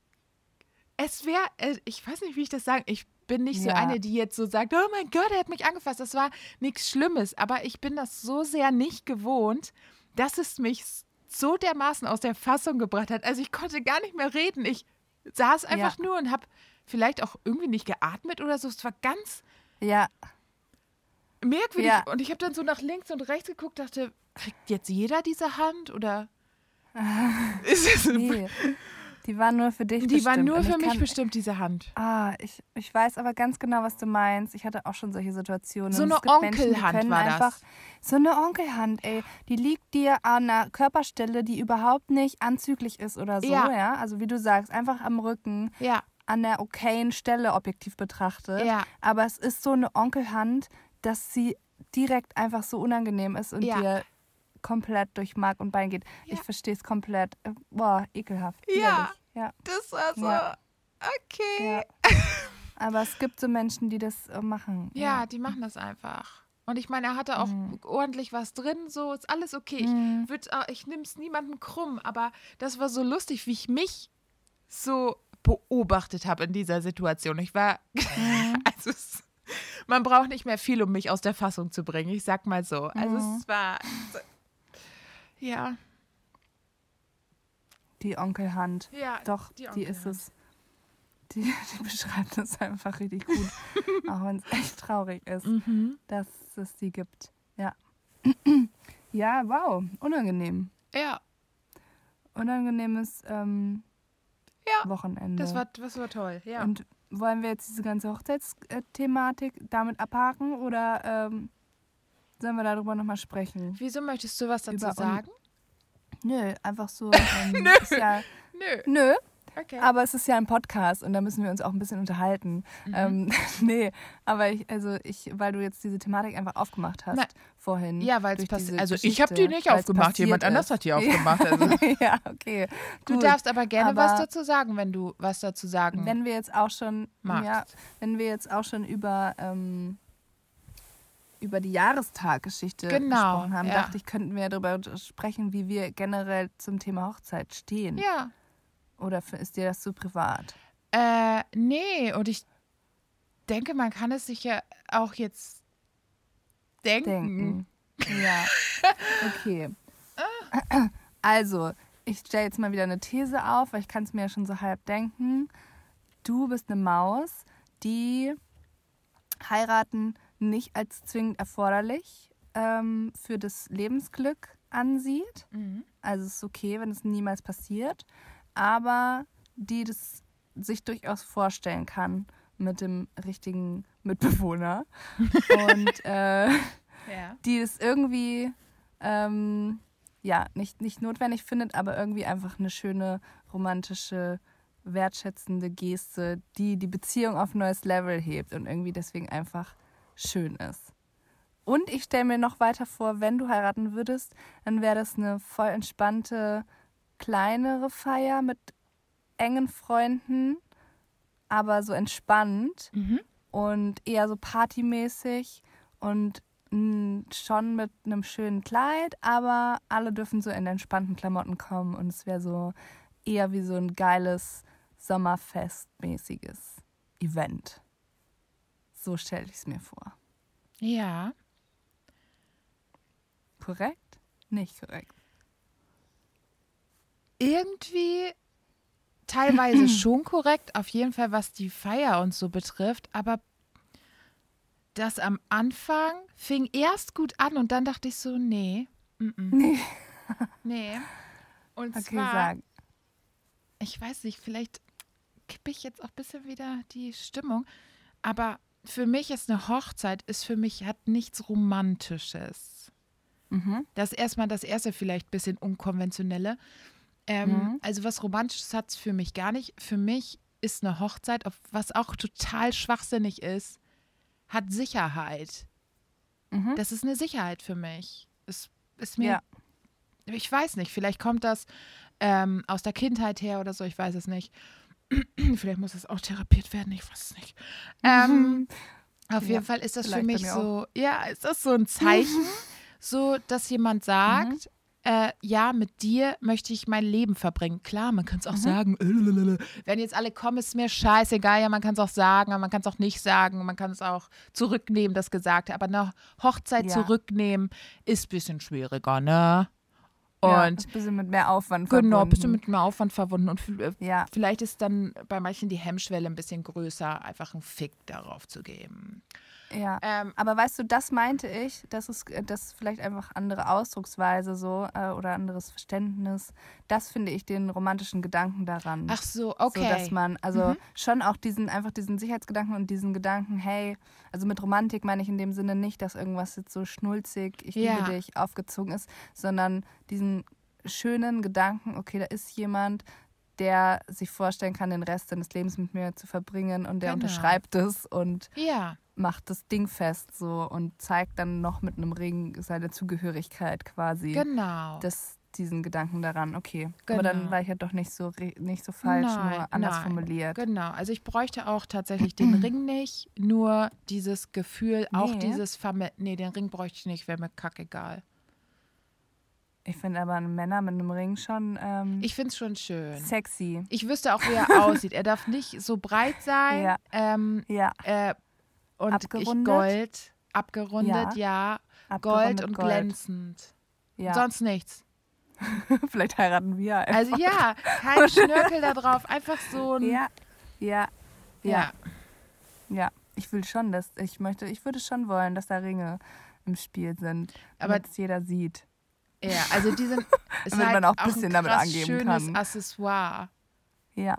es wäre, äh, ich weiß nicht, wie ich das sage, ich bin nicht so Ja. eine, die jetzt so sagt, oh mein Gott, er hat mich angefasst. Das war nichts Schlimmes, aber ich bin das so sehr nicht gewohnt, dass es mich so dermaßen aus der Fassung gebracht hat. Also ich konnte gar nicht mehr reden. Ich saß einfach nur und habe vielleicht auch irgendwie nicht geatmet oder so. Es war ganz Ja, merkwürdig. Ja. Und ich habe dann so nach links und rechts geguckt, dachte, kriegt jetzt jeder diese Hand oder ist es nee. Die war nur für dich Die bestimmt. war nur Und für ich mich kann, bestimmt, diese Hand. Ah, ich, ich weiß aber ganz genau, was du meinst. Ich hatte auch schon solche Situationen. So eine Onkelhand war das. einfach, So eine Onkelhand, ey. Die liegt dir an einer Körperstelle, die überhaupt nicht anzüglich ist oder so, Ja. ja. Also wie du sagst, einfach am Rücken, Ja, an der okayen Stelle objektiv betrachtet. Ja. Aber es ist so eine Onkelhand, dass sie direkt einfach so unangenehm ist und Ja. dir komplett durch Mark und Bein geht. Ich verstehe es komplett. Äh, Boah, ekelhaft. Ja. Ja. das war so. Ja. Okay. Ja. Aber es gibt so Menschen, die das äh, machen. Ja, die machen das einfach. Und ich meine, er hatte auch Mhm. ordentlich was drin, so ist alles okay. Ich, würd, äh, ich nehme es niemandem krumm, aber das war so lustig, wie ich mich so beobachtet habe in dieser Situation. Ich war, Mhm. also es, man braucht nicht mehr viel, um mich aus der Fassung zu bringen. Ich sag mal so. Also Mhm. es war, ja, Die Onkelhand. ja. Doch, die die, ist es. Die, die beschreibt es einfach richtig gut. auch wenn es echt traurig ist, Mhm. dass es die gibt. Ja. ja, wow. Unangenehm. Ja, Unangenehmes ähm, Ja, Wochenende. das war, das war toll. Ja. Und wollen wir jetzt diese ganze Hochzeitsthematik damit abhaken oder ähm, sollen wir darüber nochmal sprechen? Wieso möchtest du was dazu Über sagen? Nö, einfach so. Ähm, Ist ja, Nö. nö, Okay. aber es ist ja ein Podcast und da müssen wir uns auch ein bisschen unterhalten. Mhm. Ähm, nee, aber ich, also ich, weil du jetzt diese Thematik einfach aufgemacht hast Na, vorhin. ja, weil es passiert. Also ich habe die nicht aufgemacht, jemand anders hat die aufgemacht. Also. ja, okay. Du gut. darfst aber gerne was Aber- dazu sagen, wenn du was dazu sagen Wenn wir jetzt auch schon, magst. ja, wenn wir jetzt auch schon über, ähm, über die Jahrestaggeschichte Genau, gesprochen haben, ja. dachte ich, könnten wir darüber sprechen, wie wir generell zum Thema Hochzeit stehen. ja. Oder ist dir das zu privat? Äh, nee, und ich denke, man kann es sich ja auch jetzt denken. Denken. Ja. Okay. Also, ich stelle jetzt mal wieder eine These auf, weil ich kann es mir ja schon so halb denken. Du bist eine Maus, die heiraten nicht als zwingend erforderlich ähm, für das Lebensglück ansieht. Mhm. Also es ist okay, wenn es niemals passiert, aber die das sich durchaus vorstellen kann mit dem richtigen Mitbewohner und äh, Ja. die es irgendwie ähm, ja nicht, nicht notwendig findet, aber irgendwie einfach eine schöne romantische wertschätzende Geste, die die Beziehung auf ein neues Level hebt und irgendwie deswegen einfach schön ist. Und ich stelle mir noch weiter vor, wenn du heiraten würdest, dann wäre das eine voll entspannte, kleinere Feier mit engen Freunden, aber so entspannt Mhm. und eher so partymäßig und schon mit einem schönen Kleid, aber alle dürfen so in entspannten Klamotten kommen und es wäre so eher wie so ein geiles Sommerfestmäßiges Event. So stelle ich es mir vor. Ja. Korrekt? Nicht korrekt. Irgendwie teilweise schon korrekt, auf jeden Fall was die Feier und so betrifft, aber das am Anfang fing erst gut an und dann dachte ich so, nee, mm -mm. Nee. nee. Und Okay, zwar, sag. ich weiß nicht, vielleicht kippe ich jetzt auch ein bisschen wieder die Stimmung, aber für mich ist eine Hochzeit, ist für mich, hat nichts Romantisches. Mhm. Das ist erstmal das erste vielleicht ein bisschen unkonventionelle. Ähm, Mhm. Also was Romantisches hat es für mich gar nicht. Für mich ist eine Hochzeit, was auch total schwachsinnig ist, hat Sicherheit. Mhm. Das ist eine Sicherheit für mich. Es ist mir, Ja. ich weiß nicht, vielleicht kommt das ähm, aus der Kindheit her oder so, ich weiß es nicht. vielleicht muss das auch therapiert werden, ich weiß es nicht. Ähm, auf Ja, jeden Fall ist das für mich so, ja, ist das so ein Zeichen, so dass jemand sagt, äh, ja, mit dir möchte ich mein Leben verbringen. Klar, man kann es auch sagen, äh, lalalala. wenn jetzt alle kommen, ist mir scheißegal, ja, man kann es auch sagen, aber man kann es auch nicht sagen, man kann es auch zurücknehmen, das Gesagte, aber eine Hochzeit Ja. zurücknehmen ist ein bisschen schwieriger, ne? Ja, Und ist ein bisschen mit mehr Aufwand genau, verbunden. bist du mit mehr Aufwand verbunden und äh, Ja, Vielleicht ist dann bei manchen die Hemmschwelle ein bisschen größer, einfach einen Fick darauf zu geben. Ja. Ähm, Aber weißt du, das meinte ich, das ist, äh, das ist vielleicht einfach andere Ausdrucksweise so äh, oder anderes Verständnis. Das finde ich den romantischen Gedanken daran. ach so, So, okay. dass man, also Mhm. schon auch diesen, einfach diesen Sicherheitsgedanken und diesen Gedanken, hey, also mit Romantik meine ich in dem Sinne nicht, dass irgendwas jetzt so schnulzig, ich Ja. liebe dich, aufgezogen ist, sondern diesen schönen Gedanken, okay, da ist jemand, der sich vorstellen kann, den Rest seines Lebens mit mir zu verbringen und der Genau. unterschreibt es und ja, macht das Ding fest so und zeigt dann noch mit einem Ring seine Zugehörigkeit quasi. genau. Das, diesen Gedanken daran, okay. Aber dann Genau. war ich ja doch nicht so, nicht so falsch, Nein, nur anders nein. formuliert. Genau, also ich bräuchte auch tatsächlich den Ring nicht, nur dieses Gefühl, auch Nee. dieses Famili Nee, den Ring bräuchte ich nicht, wäre mir kackegal. Ich finde aber Männer mit einem Ring schon ähm, Ich finde es schon schön. sexy. Ich wüsste auch, wie er aussieht. Er darf nicht so breit sein Ja. ähm, Ja, äh, und ich Abgerundet? Gold, abgerundet, ja, Gold abgerundet und Gold. glänzend. Ja. Sonst nichts. Vielleicht heiraten wir. einfach. Also ja, kein Schnörkel da drauf, einfach so ein. ja, ja, ja, ja. ja. Ich will schon, dass ich möchte, ich würde schon wollen, dass da Ringe im Spiel sind, Aber- es jeder sieht. Ja, also die sind. Damit halt man auch ein bisschen damit krass angeben schönes kann. Accessoire. Ja,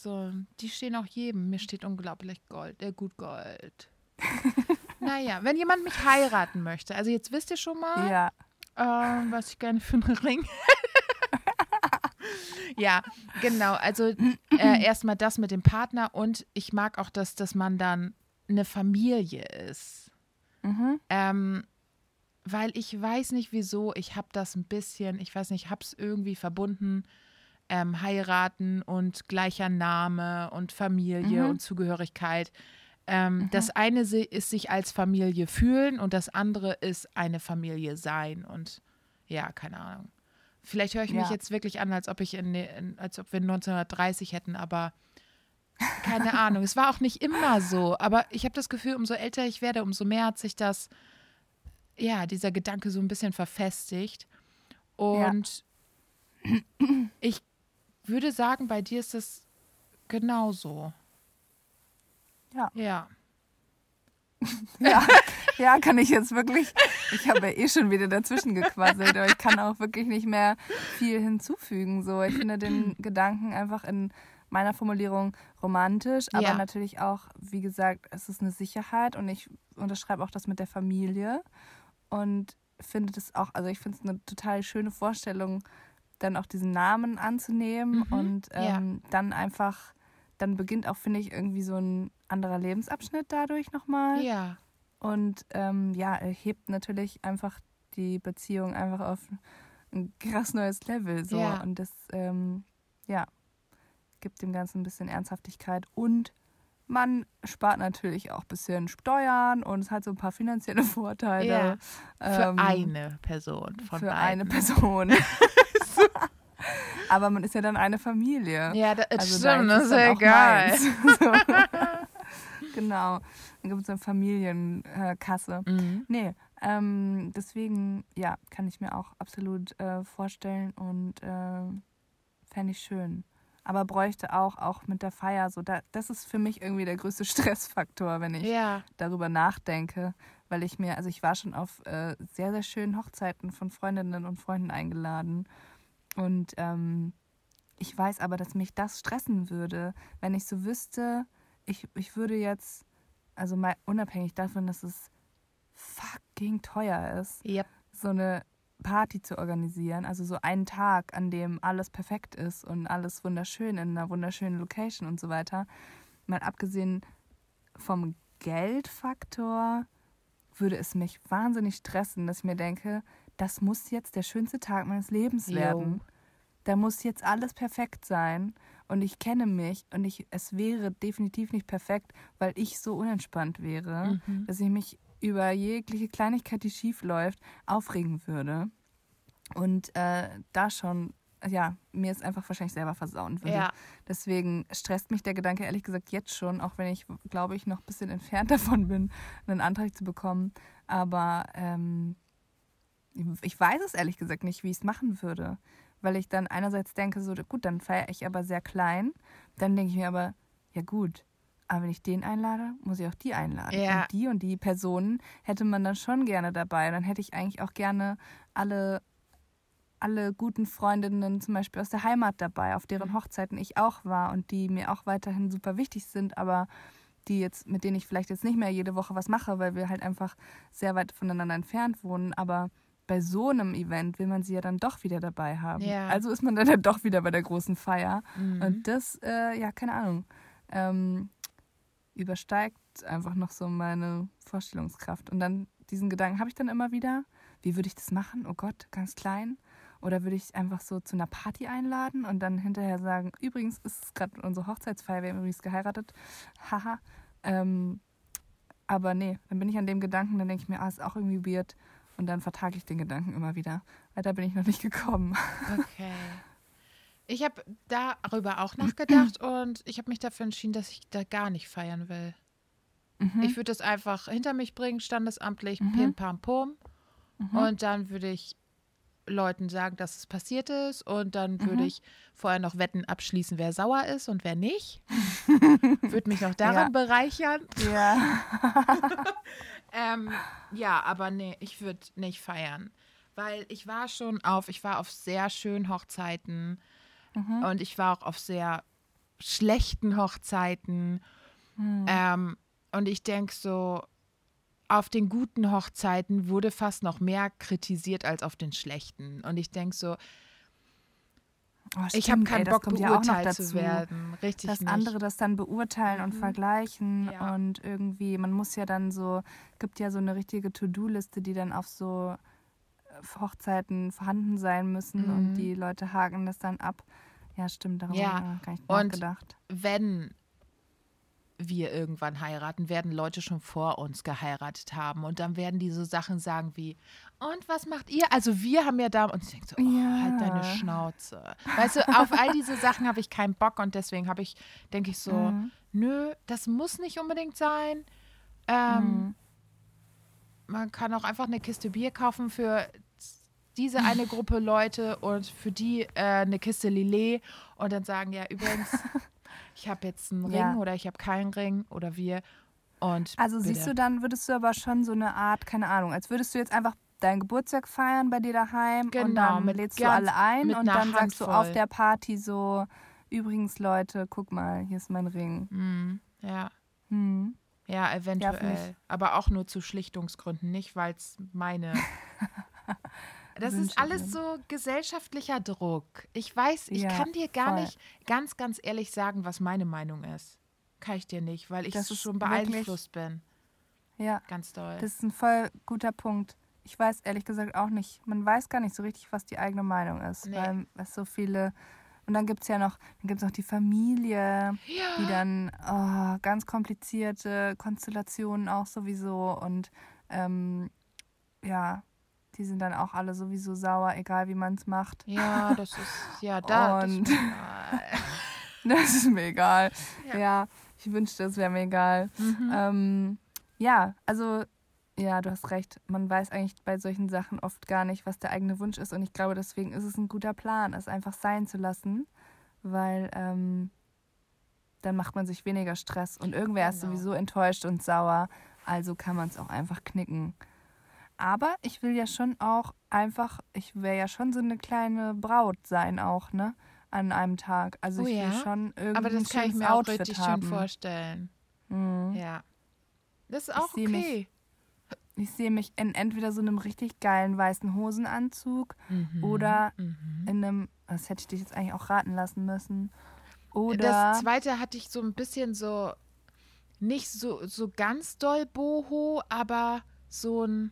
So, die stehen auch jedem. Mir steht unglaublich Gold, äh, gut Gold. naja, wenn jemand mich heiraten möchte, also jetzt wisst ihr schon mal, ja, ähm, was ich gerne für einen Ring. ja, genau. Also äh, erstmal das mit dem Partner und ich mag auch, dass, dass man dann eine Familie ist. mhm. Ähm, weil ich weiß nicht wieso, ich habe das ein bisschen, ich weiß nicht, ich habe es irgendwie verbunden, ähm, heiraten und gleicher Name und Familie Mhm. und Zugehörigkeit. Ähm, Das eine ist sich als Familie fühlen und das andere ist eine Familie sein und ja, keine Ahnung. Vielleicht höre ich mich Ja. jetzt wirklich an, als ob ich in, in als ob wir 1930 hätten, aber keine Ahnung. Es war auch nicht immer so, aber ich habe das Gefühl, umso älter ich werde, umso mehr hat sich das, ja, dieser Gedanke so ein bisschen verfestigt. Und ich würde sagen, bei dir ist es genauso. Ja. Ja. Ja, ja, kann ich jetzt wirklich. Ich habe ja eh schon wieder dazwischen gequasselt, aber ich kann auch wirklich nicht mehr viel hinzufügen. So, ich finde den Gedanken einfach in meiner Formulierung romantisch, aber Ja. natürlich auch, wie gesagt, es ist eine Sicherheit und ich unterschreibe auch das mit der Familie und finde das auch, also ich finde es eine total schöne Vorstellung, dann auch diesen Namen anzunehmen Mhm, und ja. ähm, dann einfach, dann beginnt auch, finde ich, irgendwie so ein anderer Lebensabschnitt dadurch nochmal. Ja. Und ähm, ja, er hebt natürlich einfach die Beziehung einfach auf ein krass neues Level. So. Ja. Und das, ähm, ja, gibt dem Ganzen ein bisschen Ernsthaftigkeit und man spart natürlich auch ein bisschen Steuern und es hat so ein paar finanzielle Vorteile. Ja, für Ähm, eine Person von für beiden. eine Person. Aber man ist ja dann eine Familie. Ja, das Also stimmt, ist das ist ja egal. So. genau. Dann gibt es eine Familienkasse. Mhm. Nee, ähm, deswegen, ja, kann ich mir auch absolut äh, vorstellen und äh, fände ich schön. Aber bräuchte auch, auch mit der Feier, so da, das ist für mich irgendwie der größte Stressfaktor, wenn ich Ja, darüber nachdenke, weil ich mir, also ich war schon auf äh, sehr, sehr schönen Hochzeiten von Freundinnen und Freunden eingeladen. Und ähm, ich weiß aber, dass mich das stressen würde, wenn ich so wüsste, ich, ich würde jetzt, also mal unabhängig davon, dass es fucking teuer ist, Yep. so eine Party zu organisieren, also so einen Tag, an dem alles perfekt ist und alles wunderschön in einer wunderschönen Location und so weiter. Mal abgesehen vom Geldfaktor würde es mich wahnsinnig stressen, dass ich mir denke, das muss jetzt der schönste Tag meines Lebens werden. Da muss jetzt alles perfekt sein und ich kenne mich und ich, es wäre definitiv nicht perfekt, weil ich so unentspannt wäre, Mhm. dass ich mich über jegliche Kleinigkeit, die schief läuft, aufregen würde. Und äh, da schon, ja, mir es einfach wahrscheinlich selber versauen würde. Ja, Deswegen stresst mich der Gedanke ehrlich gesagt jetzt schon, auch wenn ich, glaube ich, noch ein bisschen entfernt davon bin, einen Antrag zu bekommen. Aber ähm, ich weiß es ehrlich gesagt nicht, wie ich es machen würde. Weil ich dann einerseits denke, so gut, dann feiere ich aber sehr klein. Dann denke ich mir aber, ja gut, aber wenn ich den einlade, muss ich auch die einladen. Ja. Und die und die Personen hätte man dann schon gerne dabei. Dann hätte ich eigentlich auch gerne alle, alle guten Freundinnen zum Beispiel aus der Heimat dabei, auf deren Hochzeiten ich auch war und die mir auch weiterhin super wichtig sind, aber die jetzt, mit denen ich vielleicht jetzt nicht mehr jede Woche was mache, weil wir halt einfach sehr weit voneinander entfernt wohnen. Aber bei so einem Event will man sie ja dann doch wieder dabei haben. Ja. Also ist man dann ja doch wieder bei der großen Feier. Mhm. Und das, äh, ja, keine Ahnung, ähm, übersteigt einfach noch so meine Vorstellungskraft. Und dann diesen Gedanken habe ich dann immer wieder, wie würde ich das machen? Oh Gott, ganz klein. Oder würde ich einfach so zu einer Party einladen und dann hinterher sagen, übrigens ist es gerade unsere Hochzeitsfeier, wir haben übrigens geheiratet. Haha. Ähm, aber nee, dann bin ich an dem Gedanken, dann denke ich mir, ah, ist auch irgendwie weird. Und dann vertage ich den Gedanken immer wieder. Weiter bin ich noch nicht gekommen. Okay. Ich habe darüber auch nachgedacht und ich habe mich dafür entschieden, dass ich da gar nicht feiern will. Mhm. Ich würde das einfach hinter mich bringen, standesamtlich, Mhm. pim pam pum. Mhm. Und dann würde ich Leuten sagen, dass es passiert ist. Und dann würde Mhm. ich vorher noch Wetten abschließen, wer sauer ist und wer nicht. würde mich noch daran Ja. bereichern. ja. Ähm, ja, aber nee, ich würde nicht feiern. Weil ich war schon auf, ich war auf sehr schönen Hochzeiten Mhm. und ich war auch auf sehr schlechten Hochzeiten. Hm. Ähm, und ich denke so, auf den guten Hochzeiten wurde fast noch mehr kritisiert als auf den schlechten. Und ich denke so, Oh, ich habe stimmt, ey, keinen das Bock, kommt ja auch noch beurteilt dazu, zu werden. Richtig Dass nicht. andere das dann beurteilen und Mhm. vergleichen Ja. und irgendwie, man muss ja dann so, gibt ja so eine richtige To-Do-Liste, die dann auf so äh, Hochzeiten vorhanden sein müssen Mhm. und die Leute haken das dann ab. Ja, stimmt, darüber Ja, habe ich gar nicht und- nachgedacht. wenn wir irgendwann heiraten, werden Leute schon vor uns geheiratet haben. Und dann werden die so Sachen sagen wie, und was macht ihr? Also wir haben ja da, und ich denke so, oh, Ja. halt deine Schnauze. Weißt du, auf all diese Sachen habe ich keinen Bock und deswegen habe ich, denke ich so, Mhm. nö, das muss nicht unbedingt sein. Ähm, Mhm. Man kann auch einfach eine Kiste Bier kaufen für diese eine Gruppe Leute und für die äh, eine Kiste Lillet und dann sagen, ja, übrigens, ich habe jetzt einen Ring Ja. oder ich habe keinen Ring oder wir. Und Also bitte. siehst du, dann würdest du aber schon so eine Art, keine Ahnung, als würdest du jetzt einfach deinen Geburtstag feiern bei dir daheim und Genau, dann mit lädst du ganz- alle ein und dann sagst du auf Handvoll. der Party so, übrigens Leute, guck mal, hier ist mein Ring. Hm, ja, Hm. ja, eventuell. finde aber auch nur zu Schlichtungsgründen, nicht weil es meine. Das ist alles so gesellschaftlicher Druck. Ich weiß, ich Ja, kann dir gar voll. nicht ganz, ganz ehrlich sagen, was meine Meinung ist. Kann ich dir nicht, weil ich Das so schon beeinflusst bin. Ja, Ganz doll. das ist ein voll guter Punkt. Ich weiß ehrlich gesagt auch nicht, man weiß gar nicht so richtig, was die eigene Meinung ist, Nee. weil es so viele Und dann gibt es ja noch, dann gibt's noch die Familie, die dann oh, ganz komplizierte Konstellationen auch sowieso. Und ähm, ja, die sind dann auch alle sowieso sauer, egal wie man es macht. Ja, das ist, ja, da. das Und- ist normal. Das ist mir egal. Ja. Ja, ich wünschte, es wäre mir egal. Mhm. Ähm, ja, also, ja, du hast recht. Man weiß eigentlich bei solchen Sachen oft gar nicht, was der eigene Wunsch ist. Und ich glaube, deswegen ist es ein guter Plan, es einfach sein zu lassen, weil ähm, dann macht man sich weniger Stress. Und irgendwer ist Genau. sowieso enttäuscht und sauer. Also kann man es auch einfach knicken. Aber ich will ja schon auch einfach, ich will ja schon so eine kleine Braut sein auch, ne? An einem Tag. Also Oh ich ja? will schon irgendwie Aber das kann ich mir auch Outfit richtig haben. schön vorstellen. Mhm. Ja. Das ist auch mich- okay. Ich sehe mich in entweder so einem richtig geilen weißen Hosenanzug Mhm. oder Mhm. in einem, das hätte ich dich jetzt eigentlich auch raten lassen müssen. Oder Das zweite hatte ich so ein bisschen so, nicht so, so ganz doll Boho, aber so ein.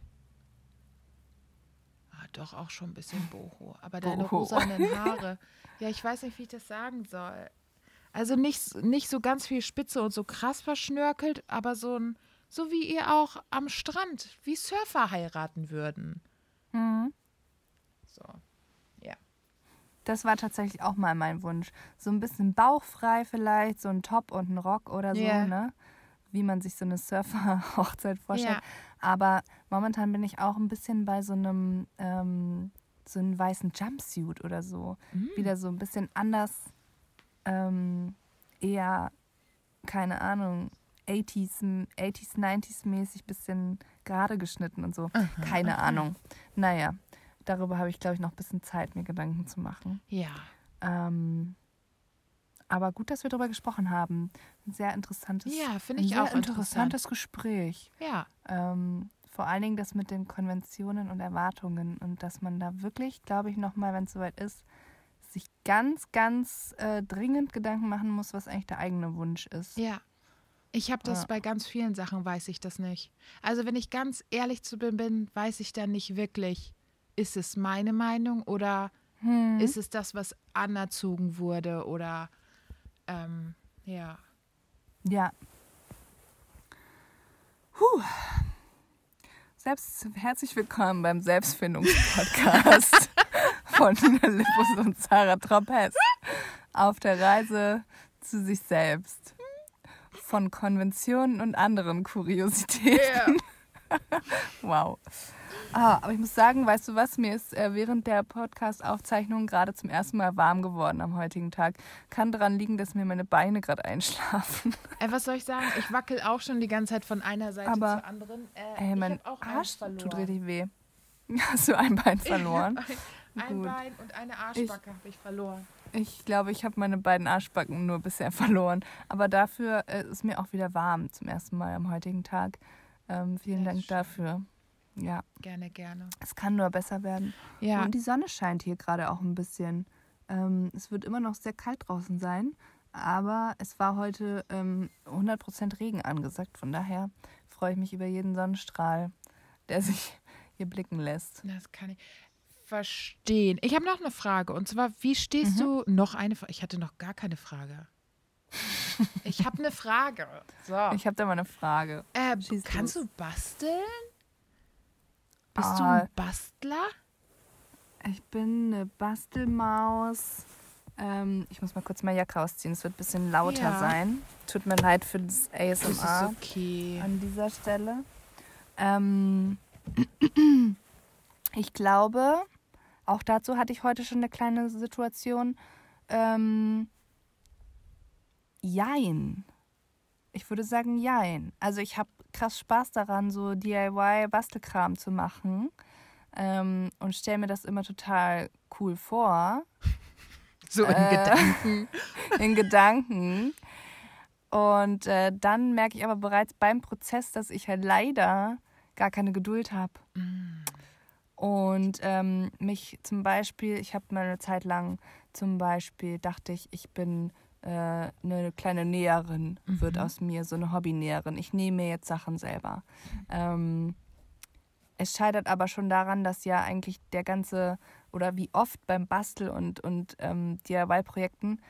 Doch auch schon ein bisschen Boho. Aber deine Boho. rosanen Haare. Ja, ich weiß nicht, wie ich das sagen soll. Also nicht, nicht so ganz viel Spitze und so krass verschnörkelt, aber so ein, so wie ihr auch am Strand, wie Surfer heiraten würden. Mhm. So. das war tatsächlich auch mal mein Wunsch. So ein bisschen bauchfrei vielleicht, so ein Top und ein Rock oder so, Ja. ne? Wie man sich so eine Surfer-Hochzeit vorstellt. Ja. Aber momentan bin ich auch ein bisschen bei so einem, ähm, so einem weißen Jumpsuit oder so. Mhm. Wieder so ein bisschen anders, ähm, eher, keine Ahnung, 80s, m- 80s, 90s mäßig, bisschen gerade geschnitten und so. keine Ahnung. Naja, darüber habe ich, glaube ich, noch ein bisschen Zeit, mir Gedanken zu machen. Ja. Ähm, aber gut, dass wir darüber gesprochen haben. Ein sehr interessantes, Ja, finde ein ich sehr auch interessantes Gespräch. Ja. Ähm, vor allen Dingen das mit den Konventionen und Erwartungen und dass man da wirklich, glaube ich, nochmal, wenn es soweit ist, sich ganz, ganz äh, dringend Gedanken machen muss, was eigentlich der eigene Wunsch ist. Ja. Ich habe das Ja. bei ganz vielen Sachen, weiß ich das nicht. Also wenn ich ganz ehrlich zu bin, bin, weiß ich dann nicht wirklich, ist es meine Meinung oder Hm. ist es das, was anerzogen wurde oder ähm, ja. Ja. Puh. Selbst, herzlich willkommen beim Selbstfindungspodcast von Nina Lippus und Sarah Tropez auf der Reise zu sich selbst. Von Konventionen und anderen Kuriositäten. Wow. Ah, aber ich muss sagen, weißt du was, mir ist äh, während der Podcast-Aufzeichnung gerade zum ersten Mal warm geworden am heutigen Tag. Kann daran liegen, dass mir meine Beine gerade einschlafen. Äh, was soll ich sagen? Ich wackel auch schon die ganze Zeit von einer Seite Aber, zur anderen. Äh, Ey, ich mein Arsch verloren. tut richtig weh. Hast du ein Bein verloren? Ein, ein. Bein und eine Arschbacke habe ich verloren. Ich glaube, ich habe meine beiden Arschbacken nur bisher verloren. Aber dafür äh, ist mir auch wieder warm zum ersten Mal am heutigen Tag. Ähm, vielen Das Dank schön. dafür. Ja, Gerne, gerne. es kann nur besser werden. Ja. Und die Sonne scheint hier gerade auch ein bisschen. Ähm, es wird immer noch sehr kalt draußen sein, aber es war heute ähm, 100% Regen angesagt. Von daher freue ich mich über jeden Sonnenstrahl, der sich hier blicken lässt. Das kann ich verstehen. Ich habe noch eine Frage. Und zwar, wie stehst du noch eine Frage? Ich hatte noch gar keine Frage. Ich habe eine Frage. So. Ich habe da mal eine Frage. äh, kannst du basteln? Bist du Ah. ein Bastler? Ich bin eine Bastelmaus. Ähm, ich muss mal kurz meine Jacke ausziehen. Es wird ein bisschen lauter Ja. sein. Tut mir leid für das Das ist ASMR okay. an dieser Stelle. Ähm, ich glaube, auch dazu hatte ich heute schon eine kleine Situation. Ähm, jein. Ich würde sagen, jein. Also ich habe krass Spaß daran, so DIY-Bastelkram zu machen. Ähm, und stelle mir das immer total cool vor. So in Äh, Gedanken. in Gedanken. Und äh, dann merke ich aber bereits beim Prozess, dass ich halt leider gar keine Geduld habe. Und ähm, mich zum Beispiel, ich habe mal eine Zeit lang zum Beispiel, dachte ich, ich bin äh, eine kleine Näherin, wird aus mir so eine Hobbynäherin. Ich nehme mir jetzt Sachen selber. Ähm, Es scheitert aber schon daran, dass ja eigentlich der ganze oder wie oft beim Bastel- und, und ähm, DIY-Projekten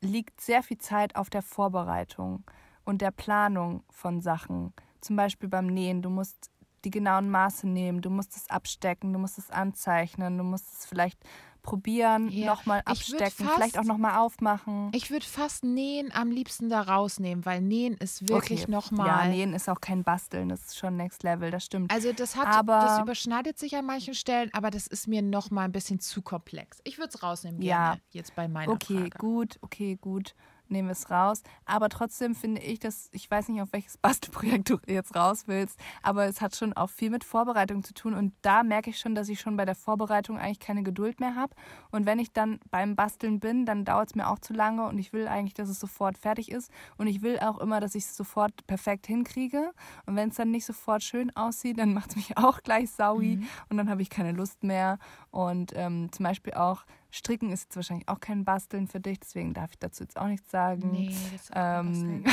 liegt sehr viel Zeit auf der Vorbereitung und der Planung von Sachen. Zum Beispiel beim Nähen. Du musst die genauen Maße nehmen, du musst es abstecken, du musst es anzeichnen, du musst es vielleicht probieren, Ja, nochmal abstecken, vielleicht fast- auch nochmal aufmachen. Ich würde fast Nähen am liebsten da rausnehmen, weil Nähen ist wirklich Okay. nochmal. Ja, nähen ist auch kein Basteln, das ist schon Next Level, das stimmt. Also das hat, Aber- das überschneidet sich an manchen Stellen, aber das ist mir noch mal ein bisschen zu komplex. Ich würde es rausnehmen Ja. gerne, jetzt bei meiner Okay, Frage. gut, okay, gut. Nehmen wir es raus. Aber trotzdem finde ich, dass, ich weiß nicht, auf welches Bastelprojekt du jetzt raus willst, aber es hat schon auch viel mit Vorbereitung zu tun. Und da merke ich schon, dass ich schon bei der Vorbereitung eigentlich keine Geduld mehr habe. Und wenn ich dann beim Basteln bin, dann dauert es mir auch zu lange und ich will eigentlich, dass es sofort fertig ist. Und ich will auch immer, dass ich es sofort perfekt hinkriege. Und wenn es dann nicht sofort schön aussieht, dann macht es mich auch gleich saui und dann habe ich keine Lust mehr. Und ähm, zum Beispiel auch Stricken ist jetzt wahrscheinlich auch kein Basteln für dich, deswegen darf ich dazu jetzt auch nichts sagen. Nee, das ist auch Ähm, Basteln.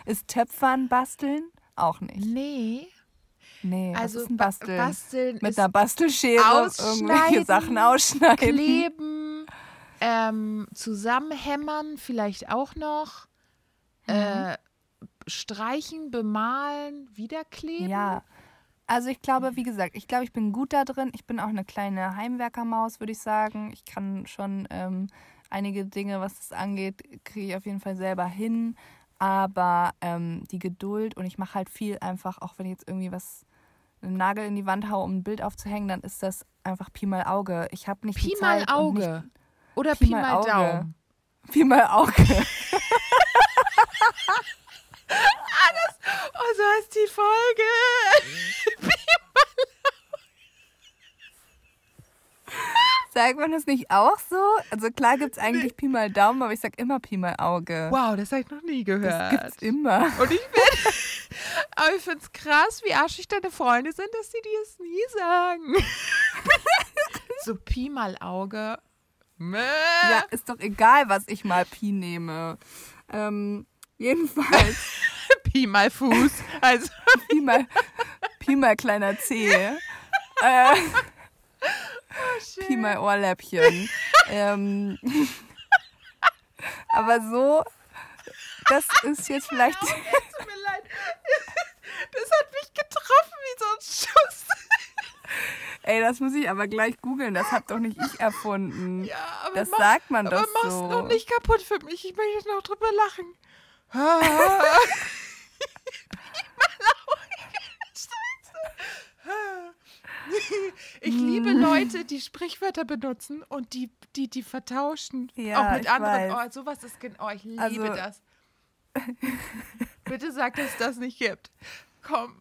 ist Töpfern basteln? Auch nicht. Nee, Nee, was also ist Basteln? Basteln Mit einer Bastelschere irgendwelche Sachen ausschneiden. kleben, ähm, zusammenhämmern vielleicht auch noch, Mhm. äh, streichen, bemalen, wiederkleben. Ja. Also ich glaube, wie gesagt, ich glaube, ich bin gut da drin. Ich bin auch eine kleine Heimwerkermaus, würde ich sagen. Ich kann schon ähm, einige Dinge, was das angeht, kriege ich auf jeden Fall selber hin. Aber ähm, die Geduld und ich mache halt viel einfach, auch wenn ich jetzt irgendwie was, einen Nagel in die Wand haue, um ein Bild aufzuhängen, dann ist das einfach Pi mal Auge. Ich habe nicht Pi mal Auge. Oder Pi Pi, mal mal Auge. Daumen. Pi mal Auge. Oh, so heißt die Folge. Sagt man das nicht auch so? Also klar gibt es eigentlich Pi mal Daumen, aber ich sag immer Pi mal Auge. Wow, das habe ich noch nie Das gehört. gibt's immer. Und ich bin. Aber ich finde es krass, wie arschig deine Freunde sind, dass sie dir es nie sagen. so Pi mal Auge. Mäh. Ja, ist doch egal, was ich mal Pi nehme. Ähm, jedenfalls Pi mal Fuß. Also. Pi mal, Pi mal kleiner C. Äh, Pi mal Ohrläppchen. ähm, aber so, das ist jetzt vielleicht. Tut mir leid. Das hat mich getroffen wie so ein Schuss. Ey, das muss ich aber gleich googeln. Das hab doch nicht ich erfunden. Ja, aber Das mach, sagt man aber doch mach's so. noch nicht kaputt für mich. Ich möchte noch drüber lachen. Ich liebe. Leute, die Sprichwörter benutzen und die, die, die vertauschen. Ja, auch mit anderen. weiß. Oh, sowas ist genau. Oh, ich liebe Also- das. Bitte sag, dass es das nicht gibt. Komm.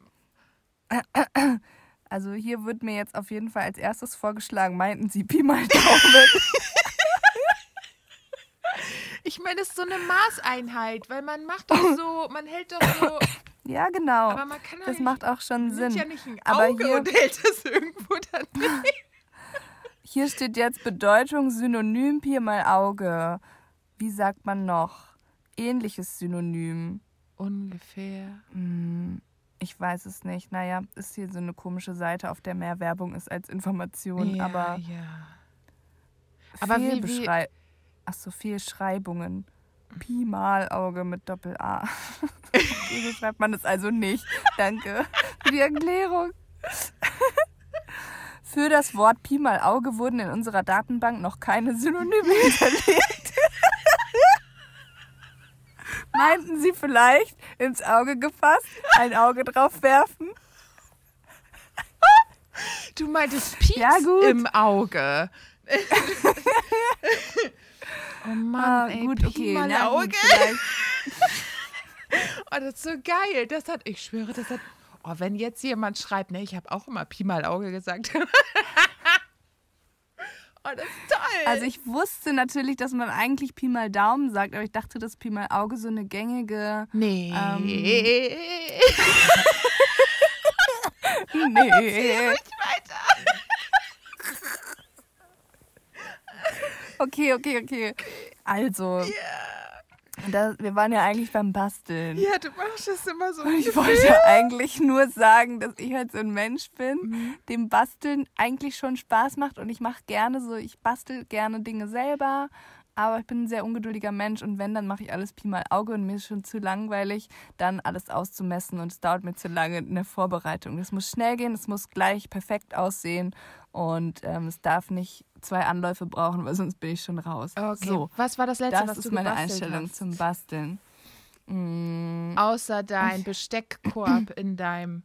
Also hier wird mir jetzt auf jeden Fall als erstes vorgeschlagen, meinten Sie Pi mal Daumen. Ich meine, das ist so eine Maßeinheit, weil man macht doch so, man hält doch so, ja, genau. aber man kann Das halt macht auch schon Sinn. ja nicht ein Aber Auge hier- und hält es irgendwo daneben. Hier steht jetzt Bedeutung Synonym Pi mal Auge. Wie sagt man noch? Ähnliches Synonym. Ungefähr. Hm, ich weiß es nicht. Naja, ist hier so eine komische Seite, auf der mehr Werbung ist als Information. ja, aber ja. Aber wie- wie- Ach so, Fehlschreibungen. Pi mal Auge mit Doppel-A. so schreibt man es also nicht. Danke für die Erklärung. Für das Wort Pi mal Auge wurden in unserer Datenbank noch keine Synonyme hinterlegt. Meinten Sie vielleicht ins Auge gefasst, ein Auge drauf werfen? Du meintest Pieks Ja, im Auge. Oh Mann, Ah, ey, gut, Pi okay. mal na vielleicht. Oh, das ist so geil. Das hat, ich schwöre, das hat. Oh, wenn jetzt jemand schreibt, ne, ich habe auch immer Pi mal Auge gesagt. oh, das ist toll. Also ich wusste natürlich, dass man eigentlich Pi mal Daumen sagt, aber ich dachte, dass Pi mal Auge so eine gängige. nee. ähm, nee. Nee. weiter. Okay, okay, okay. Also, Da, wir waren ja eigentlich beim Basteln. Ja, du machst das immer so. Und ich wollte ja eigentlich nur sagen, dass ich halt so ein Mensch bin, Mhm. dem Basteln eigentlich schon Spaß macht und ich mache gerne so, ich bastel gerne Dinge selber, aber ich bin ein sehr ungeduldiger Mensch und wenn, dann mache ich alles Pi mal Auge und mir ist schon zu langweilig, dann alles auszumessen und es dauert mir zu lange in der Vorbereitung. Das muss schnell gehen, es muss gleich perfekt aussehen und ähm, es darf nicht zwei Anläufe brauchen, weil sonst bin ich schon raus. Okay. So, Was war das letzte, das was ist du meine gebastelt Einstellung hast? zum Basteln. Mm, Außer dein Besteckkorb in deinem.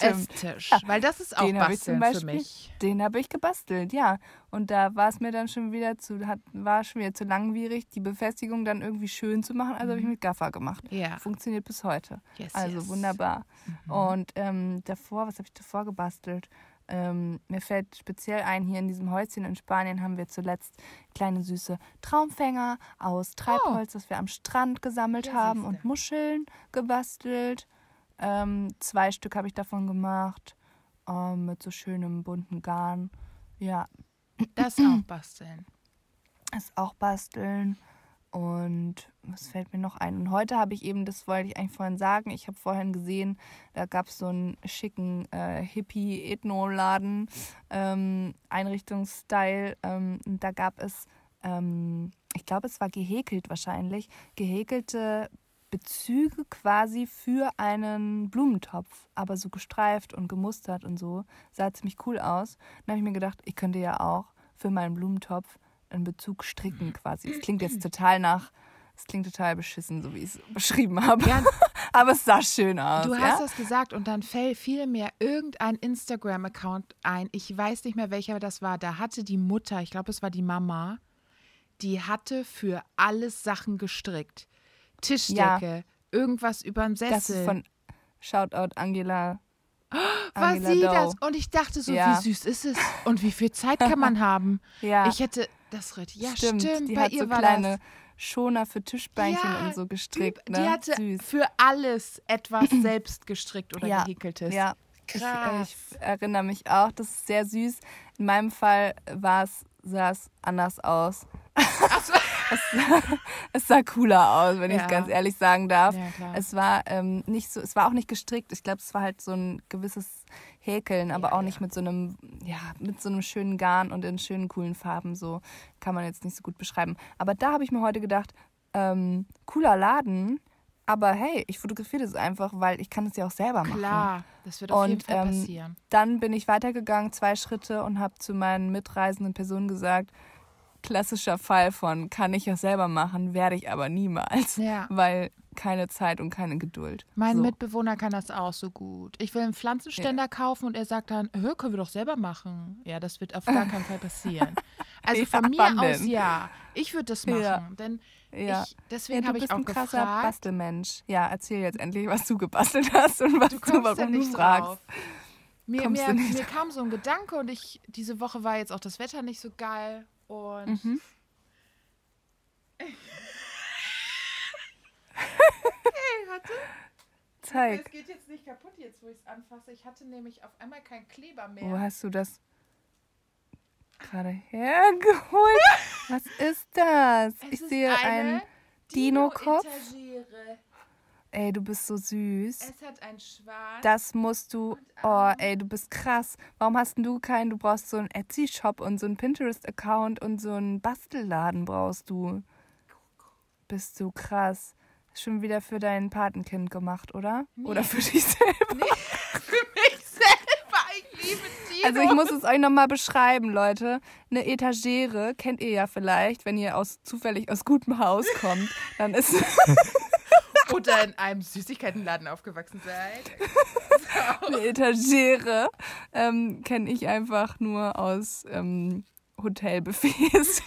Esstisch. Weil das ist auch Den Basteln für Beispiel, mich. den habe ich gebastelt, ja. Und da war es mir dann schon wieder zu, hat, war schon wieder zu langwierig, die Befestigung dann irgendwie schön zu machen. Also habe ich mit Gaffer gemacht. Ja. Funktioniert bis heute. Yes, Also yes. wunderbar. Und ähm, davor, was habe ich davor gebastelt? Ähm, mir fällt speziell ein, hier in diesem Häuschen in Spanien haben wir zuletzt kleine süße Traumfänger aus Treibholz, das wir am Strand gesammelt Ja, haben und Muscheln gebastelt. Ähm, zwei Stück habe ich davon gemacht ähm, mit so schönem bunten Garn. Ja, Das auch basteln. ist auch basteln. Und was fällt mir noch ein? Und heute habe ich eben, das wollte ich eigentlich vorhin sagen, ich habe vorhin gesehen, da gab es so einen schicken äh, Hippie-Ethno-Laden, ähm, Einrichtungsstyle. Ähm, da gab es, ähm, ich glaube, es war gehäkelt wahrscheinlich, gehäkelte Bezüge quasi für einen Blumentopf, aber so gestreift und gemustert und so. Sah ziemlich cool aus. Dann habe ich mir gedacht, ich könnte ja auch für meinen Blumentopf einen Bezug stricken quasi. Es klingt jetzt total nach, es klingt total beschissen, so wie ich es beschrieben habe. Ja, Aber es sah schön aus. du ja? hast das gesagt und dann fällt fiel mir irgendein Instagram-Account ein. Ich weiß nicht mehr, welcher das war. Da hatte die Mutter, ich glaube, es war die Mama, die hatte für alles Sachen gestrickt. Tischdecke, irgendwas überm Sessel. das ist von Shoutout Angela. war Angela sie Doe. das? Und ich dachte so, Ja. wie süß ist es? Und wie viel Zeit kann man haben? Ja, Ich hätte das richtig. Ja, stimmt. stimmt. Die bei hat so kleine. Schoner für Tischbeinchen Ja, und so gestrickt. Die Ne? hatte Süß. für alles etwas selbst gestrickt oder Ja, gehäkeltes. Ja, ich, äh, Krass. ich erinnere mich auch. Das ist sehr süß. In meinem Fall sah es anders aus. es, es sah cooler aus, wenn ich Ja. es ganz ehrlich sagen darf. Ja. Es war ähm, nicht so, es war auch nicht gestrickt. Ich glaube, es war halt so ein gewisses Häkeln, aber Ja, auch ja. nicht mit so einem, ja, mit so einem schönen Garn und in schönen, coolen Farben. So kann man jetzt nicht so gut beschreiben. Aber da habe ich mir heute gedacht, ähm, cooler Laden, aber hey, ich fotografiere das einfach, weil ich kann es ja auch selber machen. Klar, das wird auf jeden Und Fall ähm, passieren. dann bin ich weitergegangen, zwei Schritte, und habe zu meinen mitreisenden Personen gesagt, klassischer Fall von kann ich ja selber machen, werde ich aber niemals, Ja. weil keine Zeit und keine Geduld. Mein so. Mitbewohner kann das auch so gut. Ich will einen Pflanzenständer kaufen und er sagt dann, Hör, können wir doch selber machen. Ja, das wird auf gar keinen Fall passieren. Also Ja, von mir aus denn? ja. Ich würde das machen. Ja. Denn ja. ich, deswegen ja, habe ich auch ein krasser gefragt. Bastelmensch. Ja, erzähl jetzt endlich, was du gebastelt hast und was Du du, warum ja du nicht fragst. drauf. Mir, mir, nicht mir kam so ein Gedanke und ich, diese Woche war jetzt auch das Wetter nicht so geil. Und Mhm. hey, warte. Es Zeig. geht jetzt nicht kaputt, jetzt wo ich es anfasse. Ich hatte nämlich auf einmal keinen Kleber Wo mehr. hast du das gerade hergeholt? was ist das? Es ich ist sehe eine einen Dino-Kopf. Ey, du bist so süß. Es hat einen Schwan. Das musst du. Oh, ey, du bist krass. Warum hast denn du keinen? Du brauchst so einen Etsy-Shop und so einen Pinterest-Account und so einen Bastelladen brauchst du. Bist du krass. Schon wieder für dein Patenkind gemacht, oder? Oder für dich selber? für mich selber. Ich liebe Dino. Also ich muss es euch nochmal beschreiben, Leute. Eine Etagere kennt ihr ja vielleicht, wenn ihr aus zufällig aus gutem Haus kommt. Dann ist Oder in einem Süßigkeitenladen aufgewachsen seid. eine Etagere ähm, kenne ich einfach nur aus ähm, Hotelbuffets.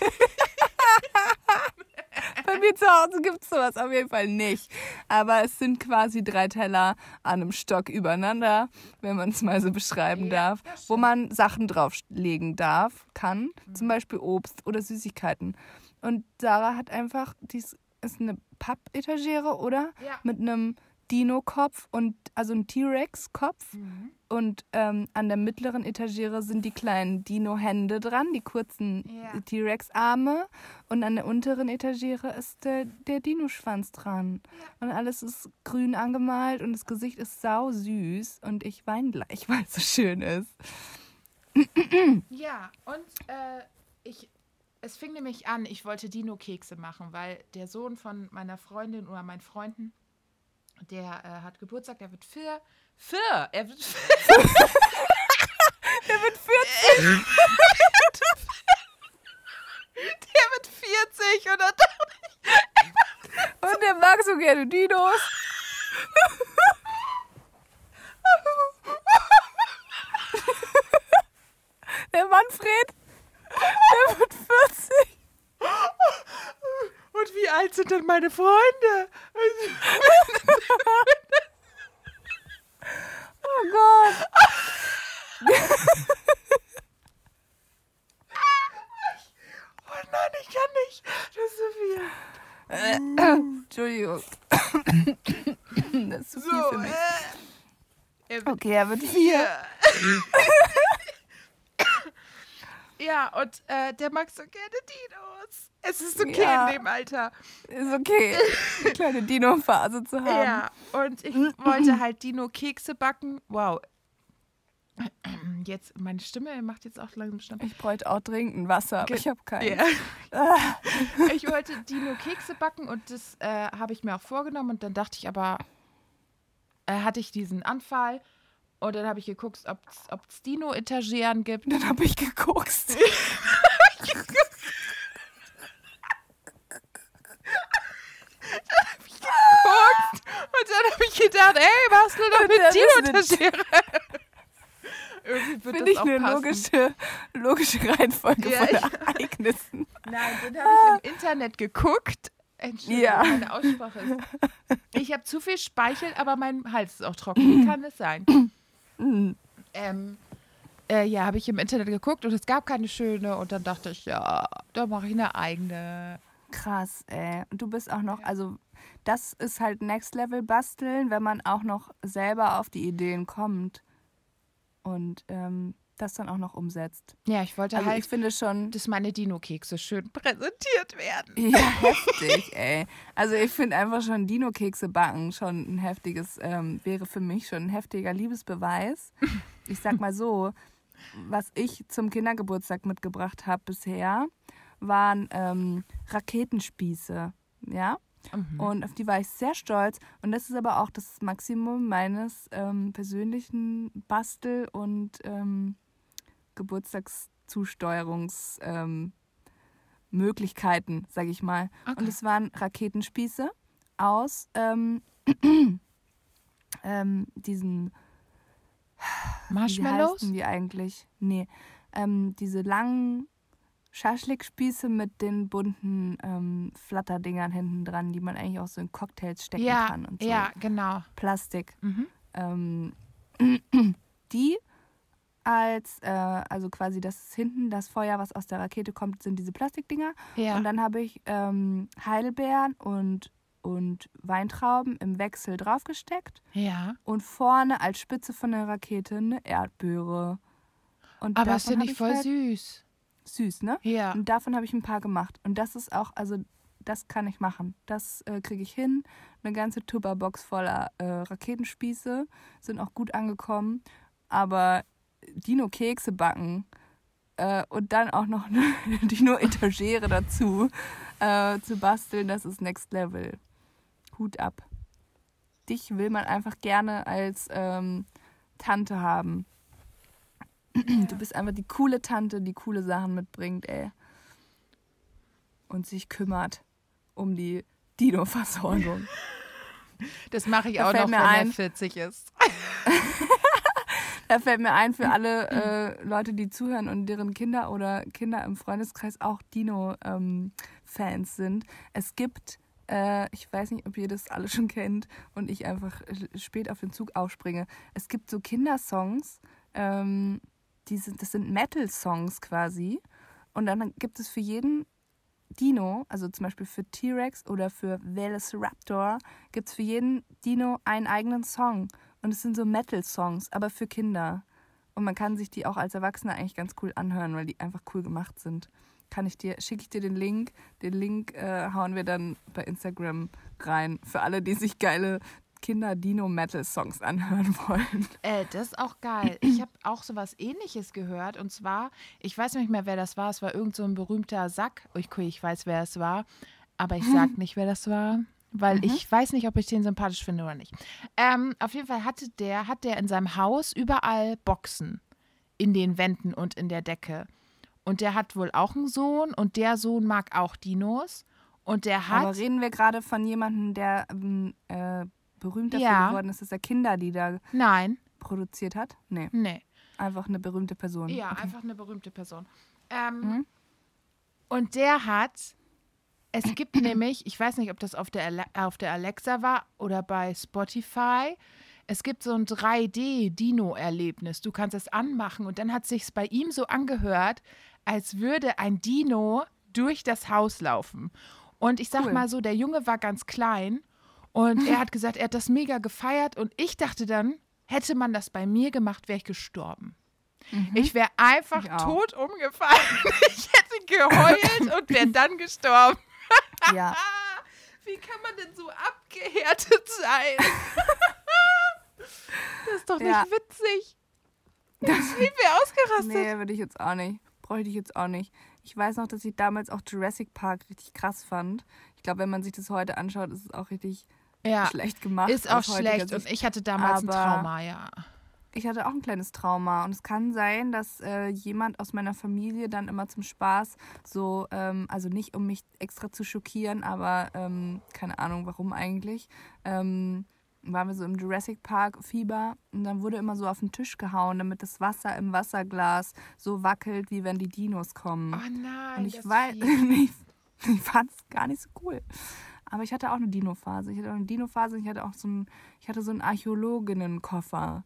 Bei mir zu Hause gibt es sowas auf jeden Fall nicht. Aber es sind quasi drei Teller an einem Stock übereinander, wenn man es mal so beschreiben Ja, darf, wo man Sachen drauflegen darf, kann. Mhm. Zum Beispiel Obst oder Süßigkeiten. Und Sarah hat einfach, dies ist eine Pappetagere, oder? Ja. Mit einem Dino-Kopf und also ein T-Rex-Kopf. Und ähm, an der mittleren Etagere sind die kleinen Dino-Hände dran, die kurzen Ja. T-Rex-Arme. Und an der unteren Etagere ist der, der Dino-Schwanz dran. Und alles ist grün angemalt und das Gesicht ist sau süß. Und ich weine gleich, weil es so schön ist. Ja, und äh, ich, es fing nämlich an, ich wollte Dino-Kekse machen, weil der Sohn von meiner Freundin oder meinen Freunden, der äh, hat Geburtstag, der wird vier. Vier! Er wird vier. Der wird 40. Der wird 40 und dann Und der mag so gerne Dinos. Der Manfred, der wird 40. Und wie alt sind denn meine Freunde? Oh Gott. Oh nein, ich kann nicht. Das ist so viel. Entschuldigung. Das ist zu viel So, für mich. äh, er wird Okay, er wird vier. Ja, und äh, der mag so gerne Dinos. Es ist okay Ja. in dem Alter. Ist okay, eine kleine Dino-Phase zu haben. Ja, und ich wollte halt Dino-Kekse backen. Wow. Jetzt, meine Stimme macht jetzt auch langsam Stamm. Ich bräuchte auch trinken, Wasser, aber Ge- ich habe keinen. Ja. Ich wollte Dino-Kekse backen und das äh, habe ich mir auch vorgenommen. Und dann dachte ich aber, äh, hatte ich diesen Anfall. Und dann habe ich geguckt, ob es Dino-Etageren gibt. Dann habe ich geguckt. Und dann habe ich gedacht, ey, machst du doch Und mit Dino-Etagere? Irgendwie wird Finde ich das eine logische, logische Reihenfolge Ja, von Ereignissen. Nein, dann habe ich im Internet geguckt. Entschuldigung, Ja. meine Aussprache ist. Ich habe zu viel Speichel, aber mein Hals ist auch trocken. Wie kann es sein? Mhm. ähm, äh, ja, habe ich im Internet geguckt und es gab keine schöne. Und dann dachte ich, ja, da mache ich eine eigene. Krass, ey. Und du bist auch noch, also das ist halt Next Level basteln, wenn man auch noch selber auf die Ideen kommt und ähm, das dann auch noch umsetzt. Ja, ich wollte Also halt, ich finde schon, dass meine Dino-Kekse schön präsentiert werden. ja, heftig, ey. Also ich finde einfach schon Dino-Kekse backen schon ein heftiges, ähm, wäre für mich schon ein heftiger Liebesbeweis. Ich sag mal so, was ich zum Kindergeburtstag mitgebracht habe bisher, waren ähm, Raketenspieße, ja. Mhm. Und auf die war ich sehr stolz. Und das ist aber auch das Maximum meines ähm, persönlichen Bastel- und ähm, Geburtstagszusteuerungs- ähm, sage ich mal. Und Okay. es waren Raketenspieße aus ähm, ähm, diesen wie Marshmallows? heißen die eigentlich? Nee, ähm, diese langen Schaschlikspieße mit den bunten ähm, Flatterdingern hinten dran, die man eigentlich auch so in Cocktails stecken Ja, kann und so. ja, genau. Plastik. Mhm. Ähm, die als, äh, also quasi das hinten, das Feuer, was aus der Rakete kommt, sind diese Plastikdinger. Ja. Und dann habe ich ähm, Heidelbeeren und, und Weintrauben im Wechsel draufgesteckt ja. und vorne als Spitze von der Rakete eine Erdbeere. Und Aber ist ja nicht ich voll halt, süß. Süß, ne? Ja. Und davon habe ich ein paar gemacht. Und das ist auch, also das kann ich machen. Das äh, kriege ich hin. Eine ganze Tupperbox voller äh, Raketenspieße sind auch gut angekommen. Aber Dino-Kekse backen äh, und dann auch noch eine Dino-Etagere dazu äh, zu basteln, das ist Next Level. Hut ab. Dich will man einfach gerne als ähm, Tante haben. Du bist einfach die coole Tante, die coole Sachen mitbringt, ey. Und sich kümmert um die Dino-Versorgung. Das mache ich Da auch noch, mir wenn ein- er 40 ist. Da fällt mir ein für alle äh, Leute, die zuhören und deren Kinder oder Kinder im Freundeskreis auch Dino-Fans sind. Es gibt, äh, ich weiß nicht, ob ihr das alle schon kennt und ich einfach äh, spät auf den Zug aufspringe. Es gibt so Kindersongs, ähm, die sind, das sind Metal-Songs quasi. Und dann gibt es für jeden Dino, also zum Beispiel für T-Rex oder für Velociraptor, gibt es für jeden Dino einen eigenen Song. Und es sind so Metal-Songs, aber für Kinder. Und man kann sich die auch als Erwachsener eigentlich ganz cool anhören, weil die einfach cool gemacht sind. Kann ich dir, schicke ich dir den Link. Den Link äh, hauen wir dann bei Instagram rein. Für alle, die sich geile Kinder-Dino-Metal-Songs anhören wollen. Äh, das ist auch geil. Ich habe auch so was ähnliches gehört. Und zwar, ich weiß nicht mehr, wer das war. Es war irgend so ein berühmter Sack. Okay, ich weiß, wer es war. Aber ich sag nicht, wer das war. Weil Mhm. ich weiß nicht, ob ich den sympathisch finde oder nicht. Ähm, auf jeden Fall hatte der, hat der in seinem Haus überall Boxen in den Wänden und in der Decke. Und der hat wohl auch einen Sohn und der Sohn mag auch Dinos. Und der hat. Aber reden wir gerade von jemandem, der ähm, äh, berühmt dafür Ja. geworden ist, dass er Kinderlieder Nein, produziert hat? Nee, nee. einfach eine berühmte Person. Ja, okay. einfach eine berühmte Person. Ähm, Mhm. Und der hat, es gibt nämlich, ich weiß nicht, ob das auf der, auf der Alexa war oder bei Spotify, es gibt so ein 3D-Dino-Erlebnis. Du kannst es anmachen und dann hat sich's bei ihm so angehört, als würde ein Dino durch das Haus laufen. Und ich sag Cool. mal so, der Junge war ganz klein und er hat gesagt, er hat das mega gefeiert und ich dachte dann, hätte man das bei mir gemacht, wäre ich gestorben. Ich wäre einfach Ich tot umgefallen. Ich hätte geheult und wäre dann gestorben. Ja, Wie kann man denn so abgehärtet sein? das ist doch nicht Ja. witzig. Ich wäre ausgerastet. nee, würde ich jetzt auch nicht. Bräuchte ich jetzt auch nicht. Ich weiß noch, dass ich damals auch Jurassic Park richtig krass fand. Ich glaube, wenn man sich das heute anschaut, ist es auch richtig Ja, schlecht gemacht. ist auch schlecht. Und ich hatte damals ein Trauma, ja. Ich hatte auch ein kleines Trauma und es kann sein, dass äh, jemand aus meiner Familie dann immer zum Spaß so, ähm, also nicht um mich extra zu schockieren, aber ähm, keine Ahnung warum eigentlich, ähm, waren wir so im Jurassic Park Fieber und dann wurde immer so auf den Tisch gehauen, damit das Wasser im Wasserglas so wackelt, wie wenn die Dinos kommen. Oh nein. und weiß, ich, ich fand es gar nicht so cool. Aber ich hatte auch eine Dino-Phase. Ich hatte auch eine Dino-Phase und ich hatte auch so ein, ich hatte so einen Archäologinnenkoffer.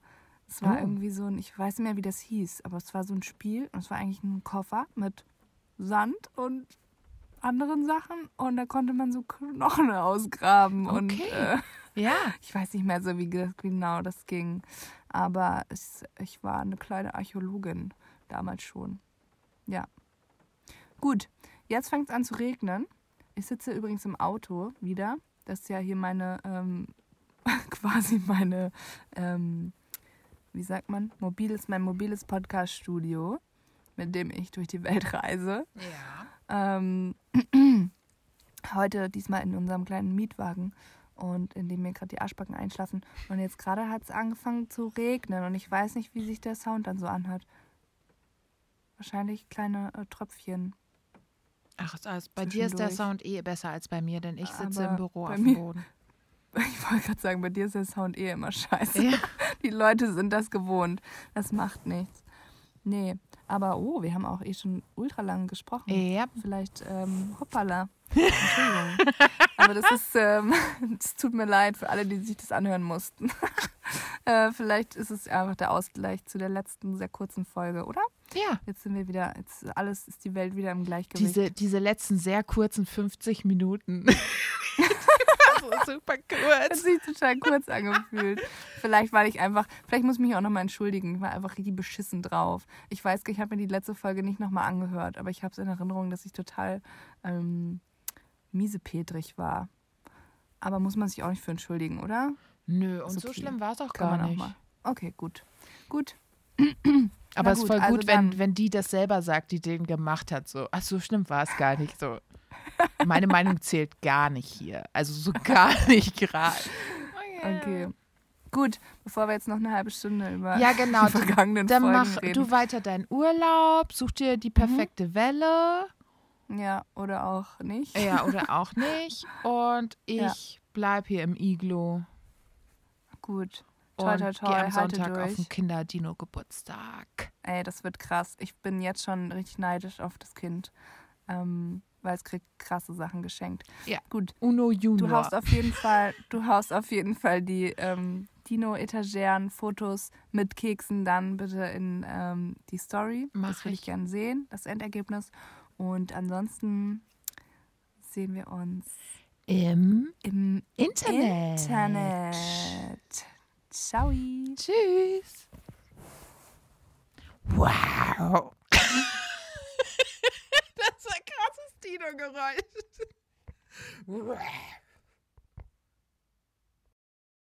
Es war Oh. irgendwie so ein, ich weiß nicht mehr, wie das hieß, aber es war so ein Spiel und es war eigentlich ein Koffer mit Sand und anderen Sachen und da konnte man so Knochen ausgraben und Okay. äh, Ja. ich weiß nicht mehr so, wie ge- genau das ging. Aber es, ich war eine kleine Archäologin damals schon. Ja. Gut, jetzt fängt es an zu regnen. Ich sitze übrigens im Auto wieder. Das ist ja hier meine, ähm, quasi meine, ähm, wie sagt man, mobiles, mein mobiles Podcast-Studio, mit dem ich durch die Welt reise. Ja. Ähm, heute diesmal in unserem kleinen Mietwagen und in dem mir gerade die Arschbacken einschlafen. Und jetzt gerade hat es angefangen zu regnen und ich weiß nicht, wie sich der Sound dann so anhört. Wahrscheinlich kleine äh, Tröpfchen. Ach, also bei dir ist der. Sound eh besser als bei mir, denn ich sitze Aber im Büro auf dem Boden. Ich wollte gerade sagen, bei dir ist der Sound eh immer scheiße. Ja. Die Leute sind das gewohnt. Das macht nichts. Nee, aber oh, wir haben auch eh schon ultra lang gesprochen. Ja. Vielleicht, ähm, hoppala. Entschuldigung. Aber das ist, ähm, es tut mir leid für alle, die sich das anhören mussten. äh, vielleicht ist es einfach der Ausgleich zu der letzten sehr kurzen Folge, oder? Ja. Jetzt sind wir wieder, jetzt ist alles ist die Welt wieder im Gleichgewicht. Diese, diese letzten sehr kurzen 50 Minuten. so super Das hat kurz. sich total kurz angefühlt. Vielleicht war ich einfach, vielleicht muss ich mich auch nochmal entschuldigen. Ich war einfach richtig beschissen drauf. Ich weiß, ich habe mir die letzte Folge nicht nochmal angehört, aber ich habe es in Erinnerung, dass ich total ähm, miesepetrig war. Aber muss man sich auch nicht für entschuldigen, oder? Nö, und Ist so okay. schlimm war es auch Kann gar nicht. mal. Okay, gut. Gut. Aber es ist gut, voll also gut, wenn, wenn die das selber sagt, die den gemacht hat. So, ach, so schlimm war es gar nicht. So. Meine Meinung zählt gar nicht hier. Also so gar nicht gerade. Okay. Gut, bevor wir jetzt noch eine halbe Stunde über Ja, genau. die vergangenen Dann Folgen mach reden. du weiter deinen Urlaub, such dir Mhm. die perfekte Welle. Ja, oder auch nicht. Ja, oder auch nicht. Und Ja. ich bleib hier im Iglo. Gut. Toi, toi, toi, am Sonntag auf den Kinder-Dino-Geburtstag. Ey, das wird krass. Ich bin jetzt schon richtig neidisch auf das Kind, ähm, weil es kriegt krasse Sachen geschenkt. Ja. Gut. Uno Junior. Du haust auf jeden Fall, du haust auf jeden Fall die ähm, Dino-Etageren Fotos mit Keksen dann bitte in ähm, die Story. Mach das würde ich ich. gerne sehen, das Endergebnis. Und ansonsten sehen wir uns Im im Internet. Internet. Ciao. Tschüss. Wow. das war krasses Dino-Geräusch.